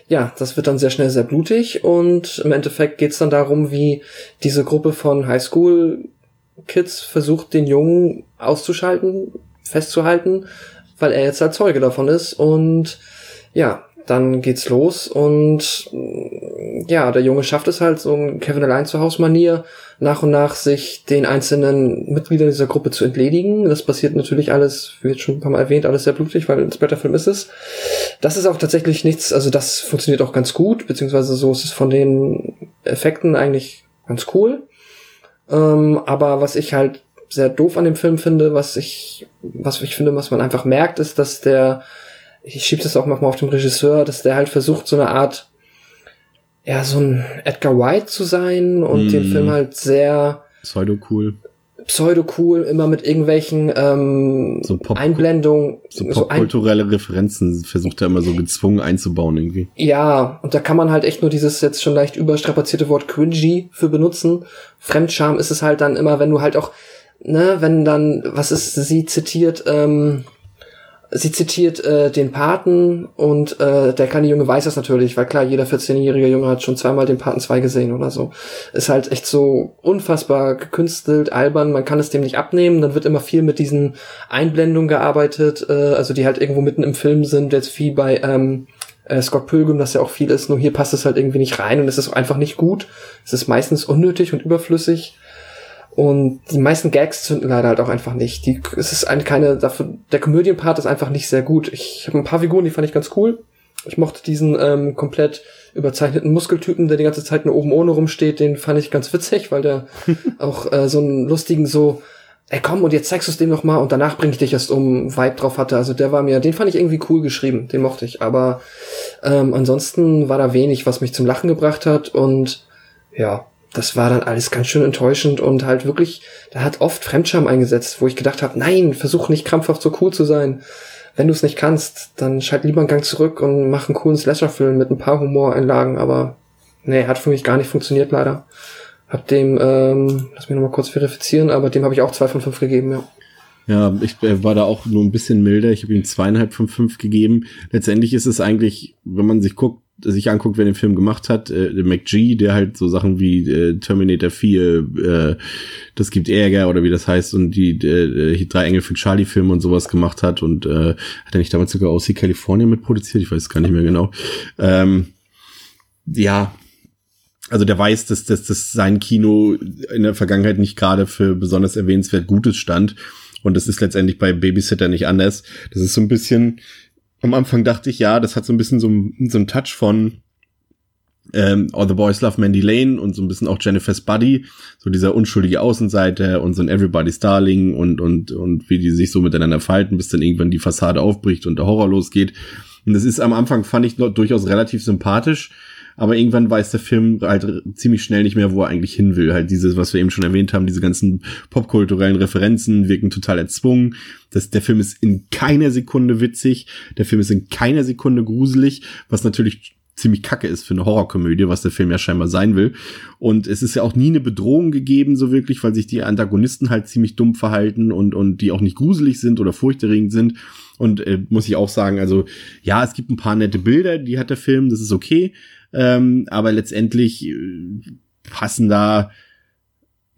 ja, das wird dann sehr schnell sehr blutig und im Endeffekt geht's dann darum, wie diese Gruppe von Highschool-Kids versucht, den Jungen auszuschalten, festzuhalten, weil er jetzt halt Zeuge davon ist und ja, dann geht's los und ja, der Junge schafft es halt so ein Kevin allein zu Haus Manier nach und nach sich den einzelnen Mitgliedern dieser Gruppe zu entledigen. Das passiert natürlich alles, wie jetzt schon ein paar Mal erwähnt, alles sehr blutig, weil ein Splatterfilm ist es. Das ist auch tatsächlich nichts, also das funktioniert auch ganz gut, beziehungsweise so ist es von den Effekten eigentlich ganz cool. Ähm, aber was ich halt sehr doof an dem Film finde, was ich, was ich finde, was man einfach merkt, ist, dass der, ich schiebe das auch manchmal auf den Regisseur, dass der halt versucht, so eine Art, ja, so ein Edgar White zu sein und mm. den Film halt sehr pseudo-cool pseudo-cool, immer mit irgendwelchen ähm, so Pop Einblendungen. So popkulturelle so ein Referenzen versucht er immer so gezwungen einzubauen irgendwie. Ja, und da kann man halt echt nur dieses jetzt schon leicht überstrapazierte Wort cringy für benutzen. Fremdscham ist es halt dann immer, wenn du halt auch, ne, wenn dann, was ist sie zitiert, ähm, Sie zitiert äh, den Paten und äh, der kleine Junge weiß das natürlich, weil klar, jeder 14-jährige Junge hat schon zweimal den Paten 2 gesehen oder so. Ist halt echt so unfassbar gekünstelt, albern, man kann es dem nicht abnehmen. Dann wird immer viel mit diesen Einblendungen gearbeitet, äh, also die halt irgendwo mitten im Film sind, jetzt wie bei ähm, äh, Scott Pilgrim, das ja auch viel ist, nur hier passt es halt irgendwie nicht rein und es ist einfach nicht gut. Es ist meistens unnötig und überflüssig. Und die meisten Gags zünden leider halt auch einfach nicht. Die, es ist ein, keine, dafür, der Komödienpart ist einfach nicht sehr gut. Ich habe ein paar Figuren, die fand ich ganz cool. Ich mochte diesen ähm, komplett überzeichneten Muskeltypen, der die ganze Zeit nur oben ohne rumsteht, den fand ich ganz witzig, weil der auch äh, so einen lustigen so, ey komm und jetzt zeigst du es dem noch mal und danach bring ich dich erst um Vibe drauf hatte. Also der war mir, den fand ich irgendwie cool geschrieben, den mochte ich. Aber ähm, ansonsten war da wenig, was mich zum Lachen gebracht hat und ja, das war dann alles ganz schön enttäuschend und halt wirklich, da hat oft Fremdscham eingesetzt, wo ich gedacht habe, nein, versuch nicht krampfhaft so cool zu sein. Wenn du es nicht kannst, dann schalt lieber einen Gang zurück und mach einen coolen Slasher-Film mit ein paar Humoreinlagen, aber nee, hat für mich gar nicht funktioniert leider. Hab dem, ähm, lass mich nochmal kurz verifizieren, aber dem habe ich auch zwei von fünf gegeben, ja. Ja, ich äh, war da auch nur ein bisschen milder. Ich habe ihm zweieinhalb von fünf gegeben. Letztendlich ist es eigentlich, wenn man sich guckt, sich anguckt, wer den Film gemacht hat, äh, McG, der halt so Sachen wie äh, Terminator 4, äh, das gibt Ärger oder wie das heißt und die äh, drei Engel für Charlie Filme und sowas gemacht hat und äh, hat er nicht damals sogar aus California mitproduziert, ich weiß es gar nicht mehr genau. Ähm, ja, also der weiß, dass, dass, dass sein Kino in der Vergangenheit nicht gerade für besonders erwähnenswert Gutes stand. Und das ist letztendlich bei Babysitter nicht anders. Das ist so ein bisschen, am Anfang dachte ich, ja, das hat so ein bisschen so, so einen Touch von ähm, All the Boys Love Mandy Lane und so ein bisschen auch Jennifer's Buddy, so dieser unschuldige Außenseiter und so ein Everybody's Darling und, und, und wie die sich so miteinander verhalten, bis dann irgendwann die Fassade aufbricht und der Horror losgeht. Und das ist am Anfang, fand ich durchaus relativ sympathisch, aber irgendwann weiß der Film halt ziemlich schnell nicht mehr, wo er eigentlich hin will. Halt dieses, was wir eben schon erwähnt haben, diese ganzen popkulturellen Referenzen wirken total erzwungen. Das, der Film ist in keiner Sekunde witzig, der Film ist in keiner Sekunde gruselig, was natürlich ziemlich kacke ist für eine Horrorkomödie, was der Film ja scheinbar sein will. Und es ist ja auch nie eine Bedrohung gegeben, so wirklich, weil sich die Antagonisten halt ziemlich dumm verhalten und, und die auch nicht gruselig sind oder furchterregend sind. Und äh, muss ich auch sagen, also ja, es gibt ein paar nette Bilder, die hat der Film, das ist okay. Ähm, aber letztendlich äh, passen da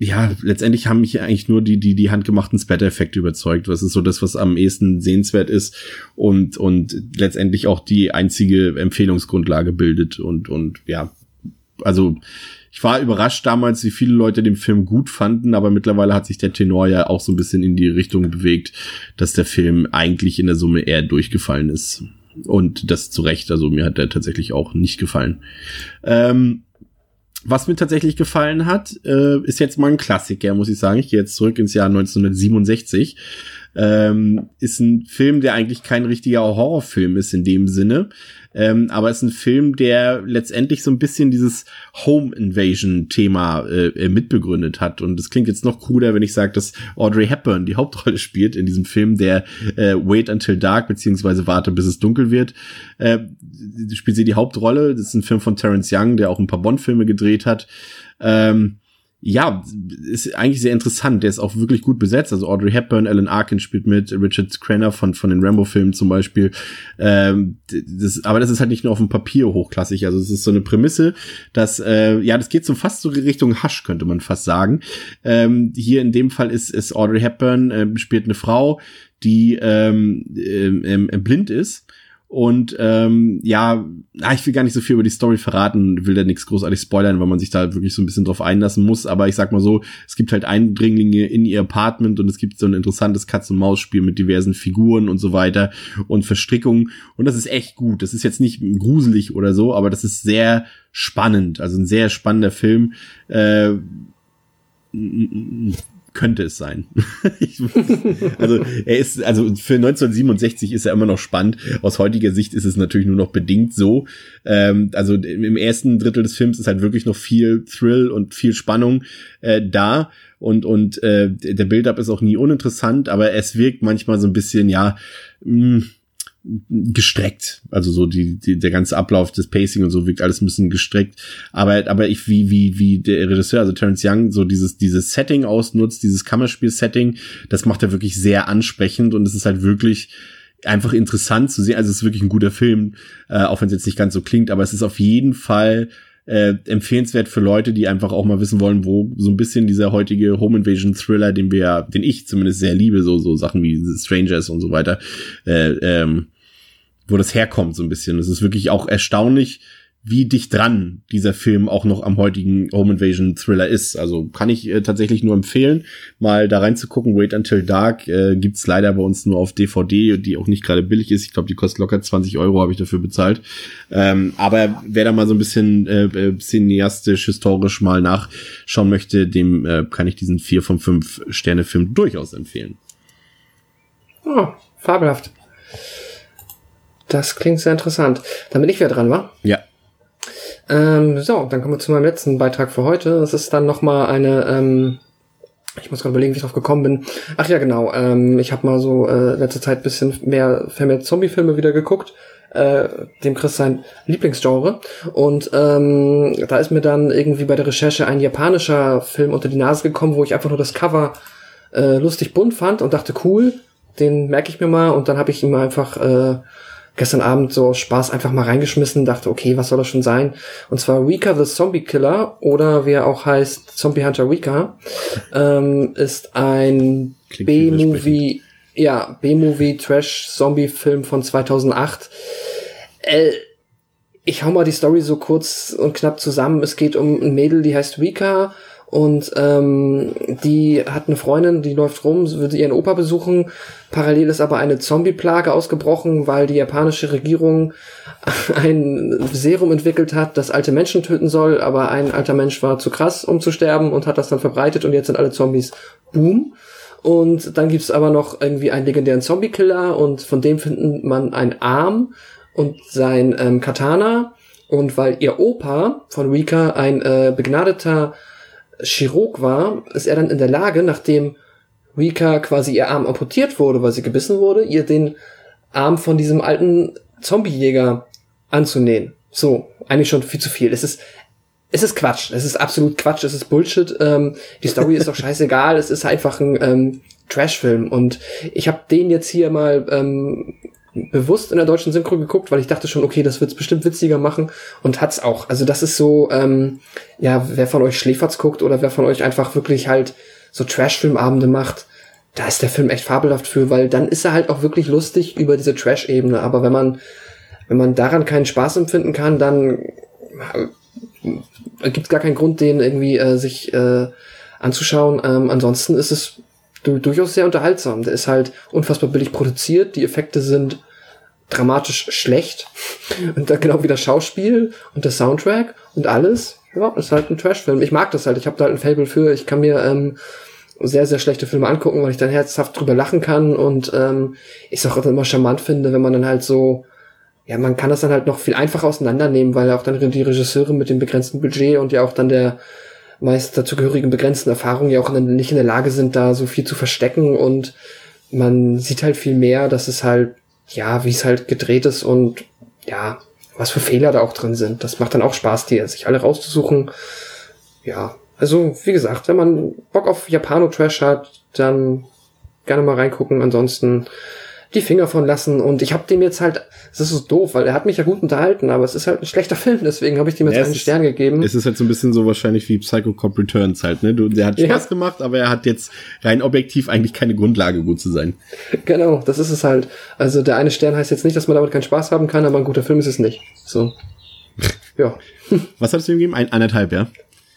ja, letztendlich haben mich eigentlich nur die, die, die handgemachten Splatter-Effekte überzeugt. Was ist so das, was am ehesten sehenswert ist und, und letztendlich auch die einzige Empfehlungsgrundlage bildet und, und ja, also, ich war überrascht damals, wie viele Leute den Film gut fanden, aber mittlerweile hat sich der Tenor ja auch so ein bisschen in die Richtung bewegt, dass der Film eigentlich in der Summe eher durchgefallen ist. Und das zu Recht, also mir hat der tatsächlich auch nicht gefallen. Ähm, was mir tatsächlich gefallen hat, äh, ist jetzt mal ein Klassiker, muss ich sagen. Ich gehe jetzt zurück ins Jahr 1967. Ähm, ist ein Film, der eigentlich kein richtiger Horrorfilm ist in dem Sinne. Ähm, aber es ist ein Film, der letztendlich so ein bisschen dieses Home Invasion Thema äh, mitbegründet hat. Und das klingt jetzt noch cooler, wenn ich sage, dass Audrey Hepburn die Hauptrolle spielt in diesem Film, der äh, Wait Until Dark beziehungsweise Warte bis es dunkel wird. Äh, spielt sie die Hauptrolle. Das ist ein Film von Terence Young, der auch ein paar Bond-Filme gedreht hat. Ähm, ja, ist eigentlich sehr interessant. Der ist auch wirklich gut besetzt. Also Audrey Hepburn, Alan Arkin spielt mit, Richard Crenner von, von den Rambo-Filmen zum Beispiel. Ähm, das, aber das ist halt nicht nur auf dem Papier hochklassig. Also es ist so eine Prämisse, dass, äh, ja, das geht so fast so Richtung Hasch, könnte man fast sagen. Ähm, hier in dem Fall ist, ist Audrey Hepburn, äh, spielt eine Frau, die ähm, äh, blind ist und ähm, ja, ich will gar nicht so viel über die Story verraten, will da nichts großartig spoilern, weil man sich da wirklich so ein bisschen drauf einlassen muss. Aber ich sag mal so, es gibt halt Eindringlinge in ihr Apartment und es gibt so ein interessantes Katz-und-Maus-Spiel mit diversen Figuren und so weiter und Verstrickungen. Und das ist echt gut. Das ist jetzt nicht gruselig oder so, aber das ist sehr spannend. Also ein sehr spannender Film. Äh, könnte es sein. also er ist, also für 1967 ist er immer noch spannend. Aus heutiger Sicht ist es natürlich nur noch bedingt so. Ähm, also im ersten Drittel des Films ist halt wirklich noch viel Thrill und viel Spannung äh, da und und äh, der Build-up ist auch nie uninteressant, aber es wirkt manchmal so ein bisschen ja. Mh, gestreckt. Also so die, die, der ganze Ablauf des Pacing und so wirkt alles ein bisschen gestreckt. Aber, aber ich, wie, wie, wie der Regisseur, also Terence Young, so dieses, dieses Setting ausnutzt, dieses Kammerspiel-Setting, das macht er wirklich sehr ansprechend und es ist halt wirklich, einfach interessant zu sehen. Also es ist wirklich ein guter Film, äh, auch wenn es jetzt nicht ganz so klingt, aber es ist auf jeden Fall äh, empfehlenswert für Leute, die einfach auch mal wissen wollen, wo so ein bisschen dieser heutige Home Invasion Thriller, den wir, den ich zumindest sehr liebe, so so Sachen wie Strangers und so weiter, äh, ähm, wo das herkommt so ein bisschen. Es ist wirklich auch erstaunlich, wie dicht dran dieser Film auch noch am heutigen Home Invasion Thriller ist. Also kann ich äh, tatsächlich nur empfehlen, mal da reinzugucken. Wait Until Dark äh, gibt's leider bei uns nur auf DVD, die auch nicht gerade billig ist. Ich glaube, die kostet locker 20 Euro, habe ich dafür bezahlt. Ähm, aber wer da mal so ein bisschen äh, äh, cineastisch, historisch mal nachschauen möchte, dem äh, kann ich diesen 4 von 5 Sterne Film durchaus empfehlen. Oh, fabelhaft. Das klingt sehr interessant. Dann bin ich wieder dran, wa? Ja. Ähm, so, dann kommen wir zu meinem letzten Beitrag für heute. Das ist dann nochmal eine, ähm, ich muss gerade überlegen, wie ich drauf gekommen bin. Ach ja, genau. Ähm, ich habe mal so äh, letzte Zeit bisschen mehr vermehrt Zombie-Filme wieder geguckt. Äh, dem Chris sein Lieblingsgenre. Und ähm, da ist mir dann irgendwie bei der Recherche ein japanischer Film unter die Nase gekommen, wo ich einfach nur das Cover äh, lustig bunt fand und dachte, cool, den merke ich mir mal. Und dann habe ich ihm einfach äh, gestern Abend so aus Spaß einfach mal reingeschmissen, dachte, okay, was soll das schon sein? Und zwar Rika the Zombie Killer oder wie er auch heißt, Zombie Hunter Rika, ähm, ist ein B-Movie, ja, B-Movie Trash Zombie Film von 2008. Äh, ich hau mal die Story so kurz und knapp zusammen. Es geht um ein Mädel, die heißt Rika und ähm, die hat eine Freundin, die läuft rum, würde ihren Opa besuchen. Parallel ist aber eine Zombie-Plage ausgebrochen, weil die japanische Regierung ein Serum entwickelt hat, das alte Menschen töten soll, aber ein alter Mensch war zu krass, um zu sterben und hat das dann verbreitet und jetzt sind alle Zombies boom. Und dann gibt's aber noch irgendwie einen legendären Zombie-Killer und von dem findet man einen Arm und sein ähm, Katana. Und weil ihr Opa von Rika ein äh, begnadeter Chirurg war, ist er dann in der Lage, nachdem Rika quasi ihr Arm amputiert wurde, weil sie gebissen wurde, ihr den Arm von diesem alten Zombiejäger anzunähen. So, eigentlich schon viel zu viel. Es ist, es ist Quatsch. Es ist absolut Quatsch. Es ist Bullshit. Ähm, die Story ist doch scheißegal. Es ist einfach ein ähm, Trash-Film. Und ich habe den jetzt hier mal ähm, bewusst in der deutschen Synchro geguckt, weil ich dachte schon, okay, das wird's bestimmt witziger machen und hat's auch. Also das ist so, ähm, ja, wer von euch Schläferz guckt oder wer von euch einfach wirklich halt so Trash-Filmabende macht, da ist der Film echt fabelhaft für, weil dann ist er halt auch wirklich lustig über diese Trash-Ebene. Aber wenn man, wenn man daran keinen Spaß empfinden kann, dann äh, gibt's gar keinen Grund, den irgendwie äh, sich äh, anzuschauen. Ähm, ansonsten ist es du, durchaus sehr unterhaltsam. Der ist halt unfassbar billig produziert, die Effekte sind dramatisch schlecht und dann genau wie das Schauspiel und der Soundtrack und alles. Ja, ist halt ein Trashfilm. Ich mag das halt. Ich habe da halt ein Fable für. Ich kann mir ähm, sehr, sehr schlechte Filme angucken, weil ich dann herzhaft drüber lachen kann und ähm, ich es auch immer charmant finde, wenn man dann halt so, ja, man kann das dann halt noch viel einfacher auseinandernehmen, weil auch dann die Regisseure mit dem begrenzten Budget und ja auch dann der meist dazugehörigen begrenzten Erfahrungen ja auch nicht in der Lage sind, da so viel zu verstecken und man sieht halt viel mehr, dass es halt, ja, wie es halt gedreht ist und ja, was für Fehler da auch drin sind. Das macht dann auch Spaß, die sich alle rauszusuchen. Ja, also wie gesagt, wenn man Bock auf Japano-Trash hat, dann gerne mal reingucken. Ansonsten die Finger von lassen. Und ich habe dem jetzt halt, das ist so doof, weil er hat mich ja gut unterhalten, aber es ist halt ein schlechter Film, deswegen habe ich dem jetzt ja, einen Stern gegeben. Es ist halt so ein bisschen so wahrscheinlich wie Psycho Cop Returns halt, ne? Du, der hat Spaß ja. gemacht, aber er hat jetzt rein objektiv eigentlich keine Grundlage, gut zu sein. Genau, das ist es halt. Also der eine Stern heißt jetzt nicht, dass man damit keinen Spaß haben kann, aber ein guter Film ist es nicht. So. ja. Was hast du ihm gegeben? Ein, eineinhalb, ja?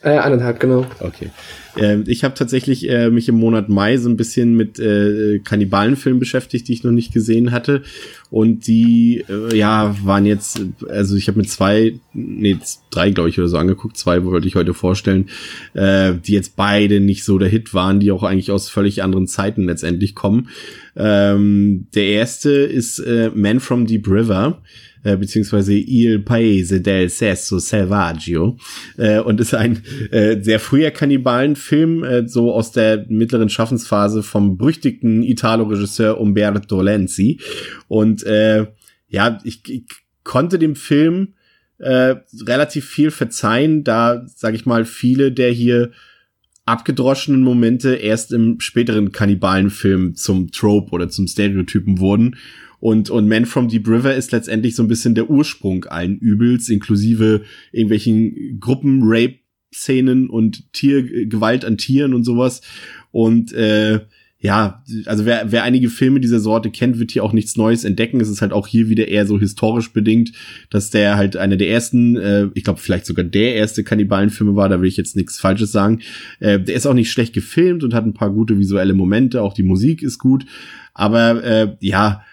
Äh, eineinhalb, genau. Okay. Ähm, ich habe tatsächlich äh, mich im Monat Mai so ein bisschen mit äh, Kannibalenfilmen beschäftigt, die ich noch nicht gesehen hatte. Und die, äh, ja, waren jetzt, also ich habe mit zwei, nee, drei, glaube ich, oder so angeguckt, zwei wollte ich heute vorstellen, äh, die jetzt beide nicht so der Hit waren, die auch eigentlich aus völlig anderen Zeiten letztendlich kommen. Ähm, der erste ist äh, Man from Deep River äh, beziehungsweise Il Paese del Sesso Selvaggio äh, und ist ein äh, sehr früher Kannibalenfilm, äh, so aus der mittleren Schaffensphase vom berüchtigten Italo-Regisseur Umberto Lenzi. Und äh, ja, ich, ich konnte dem Film äh, relativ viel verzeihen, da, sag ich mal, viele der hier abgedroschenen Momente erst im späteren Kannibalenfilm zum Trope oder zum Stereotypen wurden und, und Man from Deep River ist letztendlich so ein bisschen der Ursprung allen Übels, inklusive irgendwelchen Gruppen-Rape-Szenen und Tiergewalt an Tieren und sowas. Und äh, ja, also wer, wer einige Filme dieser Sorte kennt, wird hier auch nichts Neues entdecken. Es ist halt auch hier wieder eher so historisch bedingt, dass der halt einer der ersten, äh, ich glaube vielleicht sogar der erste Kannibalenfilme war, da will ich jetzt nichts Falsches sagen. Äh, der ist auch nicht schlecht gefilmt und hat ein paar gute visuelle Momente, auch die Musik ist gut. Aber äh, ja,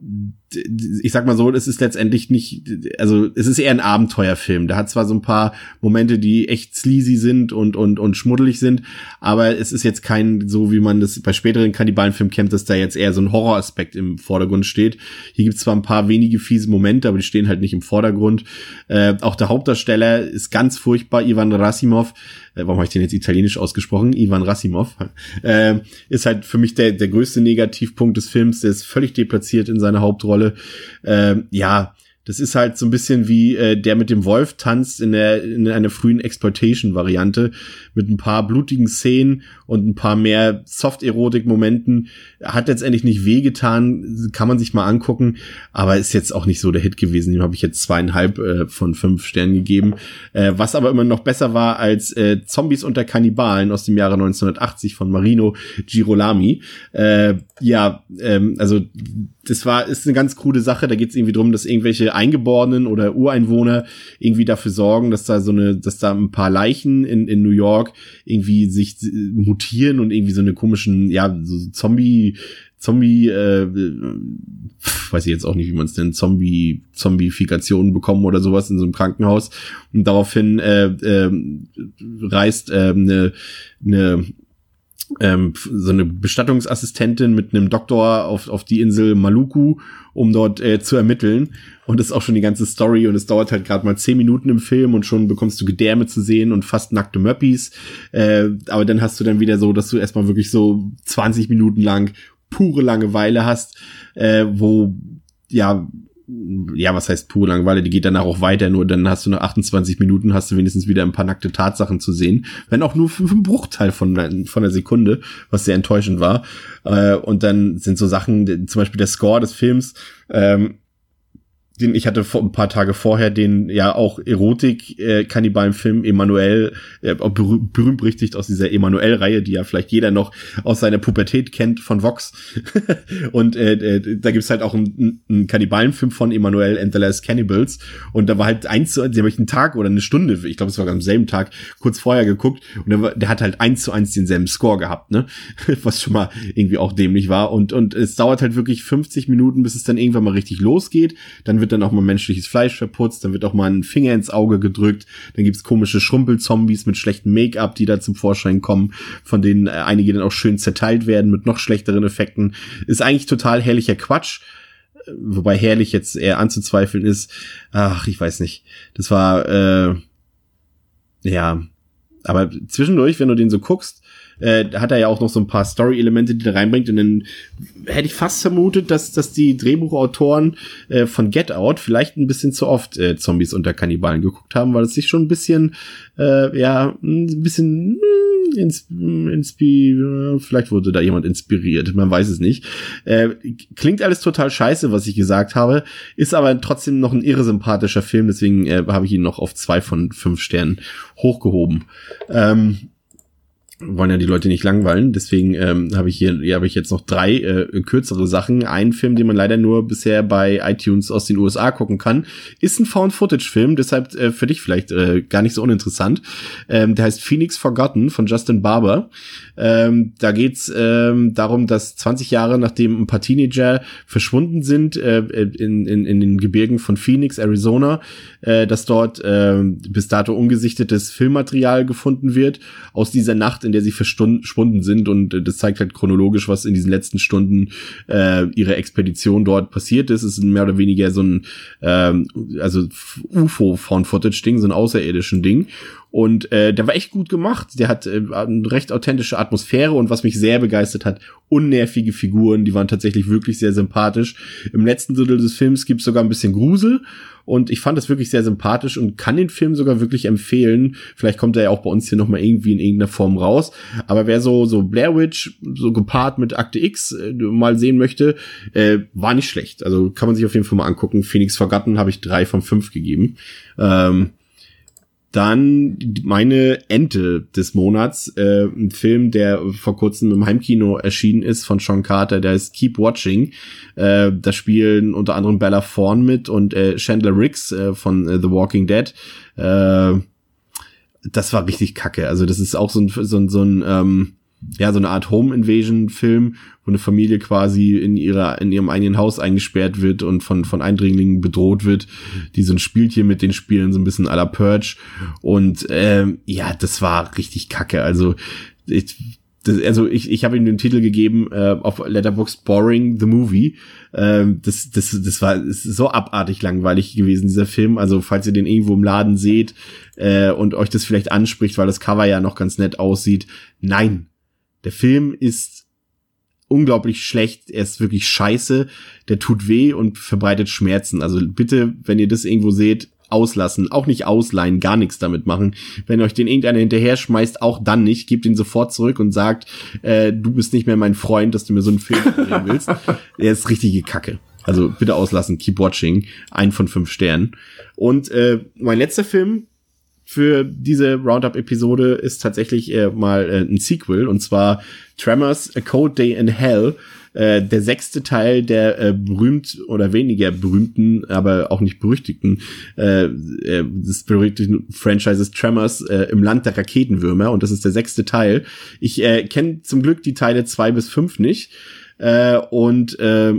嗯。Ich sag mal so, es ist letztendlich nicht, also es ist eher ein Abenteuerfilm. Der hat zwar so ein paar Momente, die echt sleazy sind und und und schmuddelig sind, aber es ist jetzt kein so, wie man das bei späteren Kannibalenfilmen kennt, dass da jetzt eher so ein Horroraspekt im Vordergrund steht. Hier gibt's zwar ein paar wenige fiese Momente, aber die stehen halt nicht im Vordergrund. Äh, auch der Hauptdarsteller ist ganz furchtbar, Ivan Rasimov. Äh, warum habe ich den jetzt italienisch ausgesprochen? Ivan Rasimov äh, ist halt für mich der der größte Negativpunkt des Films. Der ist völlig deplatziert in seiner Hauptrolle Rolle. Ähm, ja, das ist halt so ein bisschen wie äh, der mit dem Wolf tanzt in der in einer frühen Exploitation-Variante mit ein paar blutigen Szenen und ein paar mehr Soft-Erotik-Momenten. Hat letztendlich nicht wehgetan, kann man sich mal angucken, aber ist jetzt auch nicht so der Hit gewesen. Dem habe ich jetzt zweieinhalb äh, von fünf Sternen gegeben. Äh, was aber immer noch besser war als äh, Zombies unter Kannibalen aus dem Jahre 1980 von Marino Girolami. Äh, ja, ähm, also das war ist eine ganz coole Sache. Da geht es irgendwie drum, dass irgendwelche Eingeborenen oder Ureinwohner irgendwie dafür sorgen, dass da so eine, dass da ein paar Leichen in, in New York irgendwie sich mutieren und irgendwie so eine komischen, ja, so Zombie, Zombie, äh, weiß ich jetzt auch nicht, wie man es nennt, Zombie, Zombifikation bekommen oder sowas in so einem Krankenhaus. Und daraufhin äh, äh, reist äh, eine, eine ähm, so eine Bestattungsassistentin mit einem Doktor auf, auf die Insel Maluku, um dort äh, zu ermitteln. Und das ist auch schon die ganze Story und es dauert halt gerade mal zehn Minuten im Film und schon bekommst du Gedärme zu sehen und fast nackte Möppis. Äh, aber dann hast du dann wieder so, dass du erstmal wirklich so 20 Minuten lang pure Langeweile hast, äh, wo ja ja, was heißt pure Langeweile, die geht danach auch weiter, nur dann hast du nach 28 Minuten, hast du wenigstens wieder ein paar nackte Tatsachen zu sehen, wenn auch nur für einen Bruchteil von, von einer Sekunde, was sehr enttäuschend war. Äh, und dann sind so Sachen, zum Beispiel der Score des Films, ähm, den ich hatte vor, ein paar Tage vorher den ja auch Erotik äh, Kannibalenfilm Emanuel äh, berüh berühmt berichtigt aus dieser Emanuel Reihe, die ja vielleicht jeder noch aus seiner Pubertät kennt von Vox. und äh, äh, da gibt's halt auch einen, einen Kannibalenfilm von Emanuel and the Last Cannibals und da war halt eins zu eins, den habe ich einen Tag oder eine Stunde, ich glaube es war am selben Tag kurz vorher geguckt und der, der hat halt eins zu eins denselben Score gehabt, ne? Was schon mal irgendwie auch dämlich war und und es dauert halt wirklich 50 Minuten, bis es dann irgendwann mal richtig losgeht, dann wird wird dann auch mal menschliches Fleisch verputzt, dann wird auch mal ein Finger ins Auge gedrückt, dann gibt's komische Schrumpelzombies mit schlechtem Make-up, die da zum Vorschein kommen, von denen äh, einige dann auch schön zerteilt werden mit noch schlechteren Effekten. Ist eigentlich total herrlicher Quatsch äh, wobei herrlich jetzt eher anzuzweifeln ist. Ach, ich weiß nicht. Das war äh, ja, aber zwischendurch, wenn du den so guckst, äh, hat er ja auch noch so ein paar Story-Elemente, die da reinbringt. Und dann hätte ich fast vermutet, dass, dass die Drehbuchautoren äh, von Get Out vielleicht ein bisschen zu oft äh, Zombies unter Kannibalen geguckt haben, weil es sich schon ein bisschen, äh, ja, ein bisschen hm, ins, inspi vielleicht wurde da jemand inspiriert, man weiß es nicht. Äh, klingt alles total scheiße, was ich gesagt habe, ist aber trotzdem noch ein irresympathischer Film, deswegen äh, habe ich ihn noch auf zwei von fünf Sternen hochgehoben. Ähm, wollen ja die Leute nicht langweilen. Deswegen ähm, habe ich hier, hier habe ich jetzt noch drei äh, kürzere Sachen. Ein Film, den man leider nur bisher bei iTunes aus den USA gucken kann, ist ein Found-Footage-Film, deshalb äh, für dich vielleicht äh, gar nicht so uninteressant. Ähm, der heißt Phoenix Forgotten von Justin Barber. Ähm, da geht's ähm, darum, dass 20 Jahre nachdem ein paar Teenager verschwunden sind äh, in, in, in den Gebirgen von Phoenix, Arizona, äh, dass dort äh, bis dato ungesichtetes Filmmaterial gefunden wird aus dieser Nacht, in der sie verschwunden sind. Und äh, das zeigt halt chronologisch, was in diesen letzten Stunden äh, ihrer Expedition dort passiert ist. Es ist mehr oder weniger so ein ähm, also UFO-Found-Footage-Ding, so ein außerirdischen Ding. Und äh, der war echt gut gemacht. Der hat äh, eine recht authentische Atmosphäre und was mich sehr begeistert hat, unnervige Figuren, die waren tatsächlich wirklich sehr sympathisch. Im letzten Drittel des Films gibt's sogar ein bisschen Grusel und ich fand das wirklich sehr sympathisch und kann den Film sogar wirklich empfehlen. Vielleicht kommt er ja auch bei uns hier nochmal irgendwie in irgendeiner Form raus. Aber wer so, so Blair Witch, so gepaart mit Akte X äh, mal sehen möchte, äh, war nicht schlecht. Also kann man sich auf jeden Fall mal angucken. Phoenix Forgotten habe ich drei von fünf gegeben. Ähm, dann meine Ente des Monats, äh, ein Film, der vor kurzem im Heimkino erschienen ist von Sean Carter, der ist Keep Watching. Äh, da spielen unter anderem Bella Thorne mit und äh, Chandler Riggs äh, von äh, The Walking Dead. Äh, das war richtig kacke. Also das ist auch so ein, so ein, so ein ähm, ja, so eine Art Home Invasion Film, wo eine Familie quasi in ihrer, in ihrem eigenen Haus eingesperrt wird und von, von Eindringlingen bedroht wird, die so ein Spielchen mit den Spielen, so ein bisschen à la Purge. Und, ähm, ja, das war richtig kacke. Also, ich, das, also ich, ich habe ihm den Titel gegeben äh, auf Letterbox Boring the Movie. Ähm, das, das, das war ist so abartig langweilig gewesen, dieser Film. Also falls ihr den irgendwo im Laden seht äh, und euch das vielleicht anspricht, weil das Cover ja noch ganz nett aussieht. Nein, der Film ist unglaublich schlecht, er ist wirklich scheiße, der tut weh und verbreitet Schmerzen. Also bitte, wenn ihr das irgendwo seht, auslassen, auch nicht ausleihen, gar nichts damit machen. Wenn euch den irgendeiner hinterher schmeißt, auch dann nicht, gebt ihn sofort zurück und sagt, äh, du bist nicht mehr mein Freund, dass du mir so einen Film bringen willst. er ist richtige Kacke. Also bitte auslassen, keep watching. Ein von fünf Sternen. Und äh, mein letzter Film, für diese Roundup-Episode ist tatsächlich äh, mal äh, ein Sequel und zwar Tremors A Cold Day in Hell. Äh, der sechste Teil der äh, berühmt oder weniger berühmten, aber auch nicht berüchtigten äh, äh, des berüchtigten Franchises Tremors äh, im Land der Raketenwürmer und das ist der sechste Teil. Ich äh, kenne zum Glück die Teile zwei bis fünf nicht äh, und äh,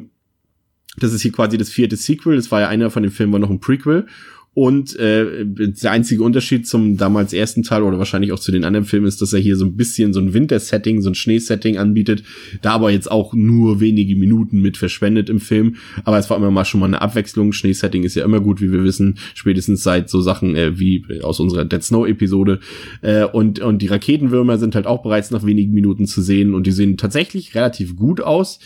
das ist hier quasi das vierte Sequel. Das war ja einer von den Filmen, war noch ein Prequel. Und äh, der einzige Unterschied zum damals ersten Teil oder wahrscheinlich auch zu den anderen Filmen ist, dass er hier so ein bisschen so ein Wintersetting, so ein Schneesetting anbietet, da aber jetzt auch nur wenige Minuten mit verschwendet im Film. Aber es war immer mal schon mal eine Abwechslung. Schneesetting ist ja immer gut, wie wir wissen, spätestens seit so Sachen äh, wie aus unserer Dead Snow Episode. Äh, und, und die Raketenwürmer sind halt auch bereits nach wenigen Minuten zu sehen und die sehen tatsächlich relativ gut aus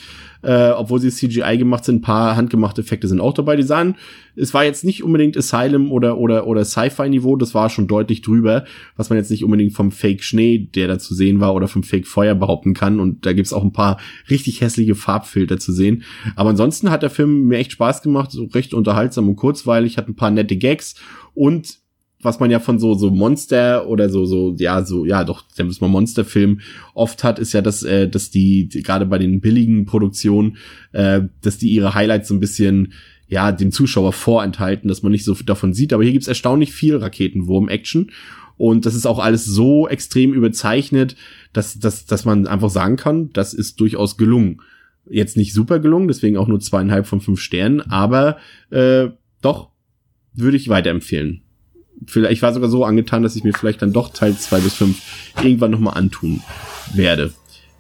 äh, obwohl sie CGI gemacht sind. Ein paar handgemachte Effekte sind auch dabei. Die sahen, es war jetzt nicht unbedingt Asylum oder, oder, oder Sci-Fi-Niveau, das war schon deutlich drüber, was man jetzt nicht unbedingt vom Fake Schnee, der da zu sehen war, oder vom Fake Feuer behaupten kann. Und da gibt's auch ein paar richtig hässliche Farbfilter zu sehen. Aber ansonsten hat der Film mir echt Spaß gemacht, so recht unterhaltsam und kurzweilig, hat ein paar nette Gags und was man ja von so so Monster oder so so ja so ja doch der muss man Monsterfilm oft hat ist ja dass äh, dass die, die gerade bei den billigen Produktionen äh, dass die ihre Highlights so ein bisschen ja dem Zuschauer vorenthalten dass man nicht so davon sieht. Aber hier gibt's erstaunlich viel Raketenwurm Action und das ist auch alles so extrem überzeichnet dass dass dass man einfach sagen kann das ist durchaus gelungen. Jetzt nicht super gelungen deswegen auch nur zweieinhalb von fünf Sternen aber äh, doch würde ich weiterempfehlen vielleicht, ich war sogar so angetan, dass ich mir vielleicht dann doch Teil zwei bis fünf irgendwann nochmal antun werde.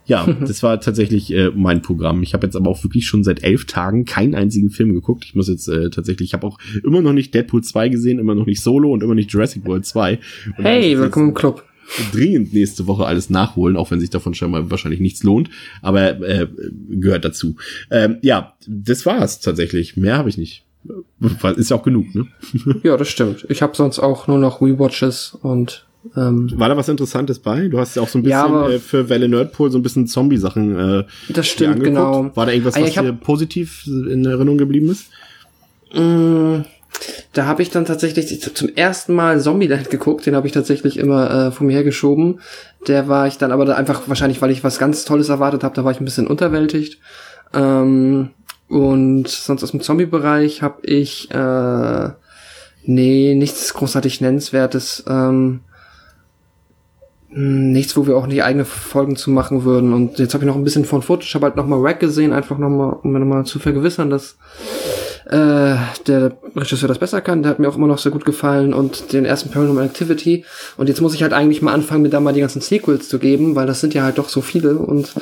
Ja, das war tatsächlich äh, mein Programm. Ich habe jetzt aber auch wirklich schon seit elf Tagen keinen einzigen Film geguckt. Ich muss jetzt äh, tatsächlich, ich habe auch immer noch nicht Deadpool 2 gesehen, immer noch nicht Solo und immer nicht Jurassic World 2. Und hey, willkommen im Club. Dringend nächste Woche alles nachholen, auch wenn sich davon schon mal wahrscheinlich nichts lohnt, aber äh, gehört dazu. Ähm, ja, das war's tatsächlich. Mehr habe ich nicht. Ist ja auch genug, ne? ja, das stimmt. Ich habe sonst auch nur noch Rewatches und ähm, War da was Interessantes bei? Du hast ja auch so ein bisschen Ja, äh, für Welle Nerdpool so ein bisschen Zombie-Sachen äh, das stimmt, angeguckt. genau. War da irgendwas, Ah, was ich hab- dir positiv in Erinnerung geblieben ist? Mm, Da habe ich dann tatsächlich zum ersten Mal Zombieland geguckt, den habe ich tatsächlich immer äh, vor mir hergeschoben. Der war ich dann aber da einfach wahrscheinlich, weil ich was ganz Tolles erwartet habe, da war ich ein bisschen unterwältigt. Ähm, und sonst aus dem Zombie-Bereich habe ich äh, nee, nichts großartig nennenswertes. Ähm, nichts, wo wir auch nicht eigene Folgen zu machen würden. Und jetzt habe ich noch ein bisschen von Footage, habe halt nochmal Rack gesehen, einfach nochmal, um mir nochmal zu vergewissern, dass äh, der Regisseur das besser kann. Der hat mir auch immer noch sehr gut gefallen und den ersten Paranormal Activity. Und jetzt muss ich halt eigentlich mal anfangen, mir da mal die ganzen Sequels zu geben, weil das sind ja halt doch so viele und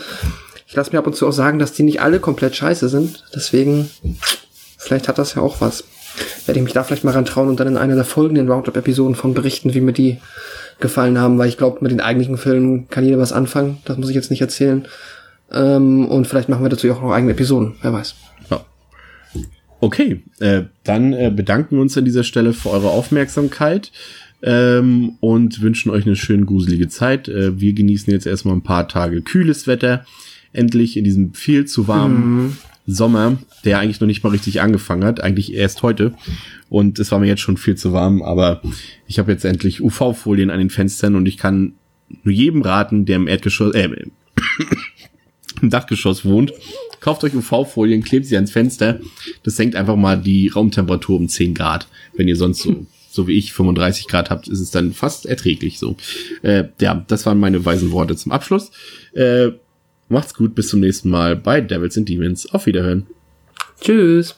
ich lasse mir ab und zu auch sagen, dass die nicht alle komplett scheiße sind. Deswegen, vielleicht hat das ja auch was. Werde ich mich da vielleicht mal rantrauen und dann in einer der folgenden Roundup-Episoden von berichten, wie mir die gefallen haben, weil ich glaube, mit den eigentlichen Filmen kann jeder was anfangen. Das muss ich jetzt nicht erzählen. Ähm, und vielleicht machen wir dazu auch noch eigene Episoden, wer weiß. Ja. Okay, äh, dann äh, bedanken wir uns an dieser Stelle für eure Aufmerksamkeit ähm, und wünschen euch eine schön gruselige Zeit. Äh, wir genießen jetzt erstmal ein paar Tage kühles Wetter. Endlich in diesem viel zu warmen mhm. Sommer, der eigentlich noch nicht mal richtig angefangen hat, eigentlich erst heute. Und es war mir jetzt schon viel zu warm, aber ich habe jetzt endlich UV-Folien an den Fenstern und ich kann nur jedem raten, der im Erdgeschoss, äh, im Dachgeschoss wohnt, kauft euch UV-Folien, klebt sie ans Fenster. Das senkt einfach mal die Raumtemperatur um 10 Grad. Wenn ihr sonst so, so wie ich 35 Grad habt, ist es dann fast erträglich so. Äh, ja, das waren meine weisen Worte zum Abschluss. Äh, Macht's gut, bis zum nächsten Mal bei Devils and Demons. Auf Wiederhören. Tschüss.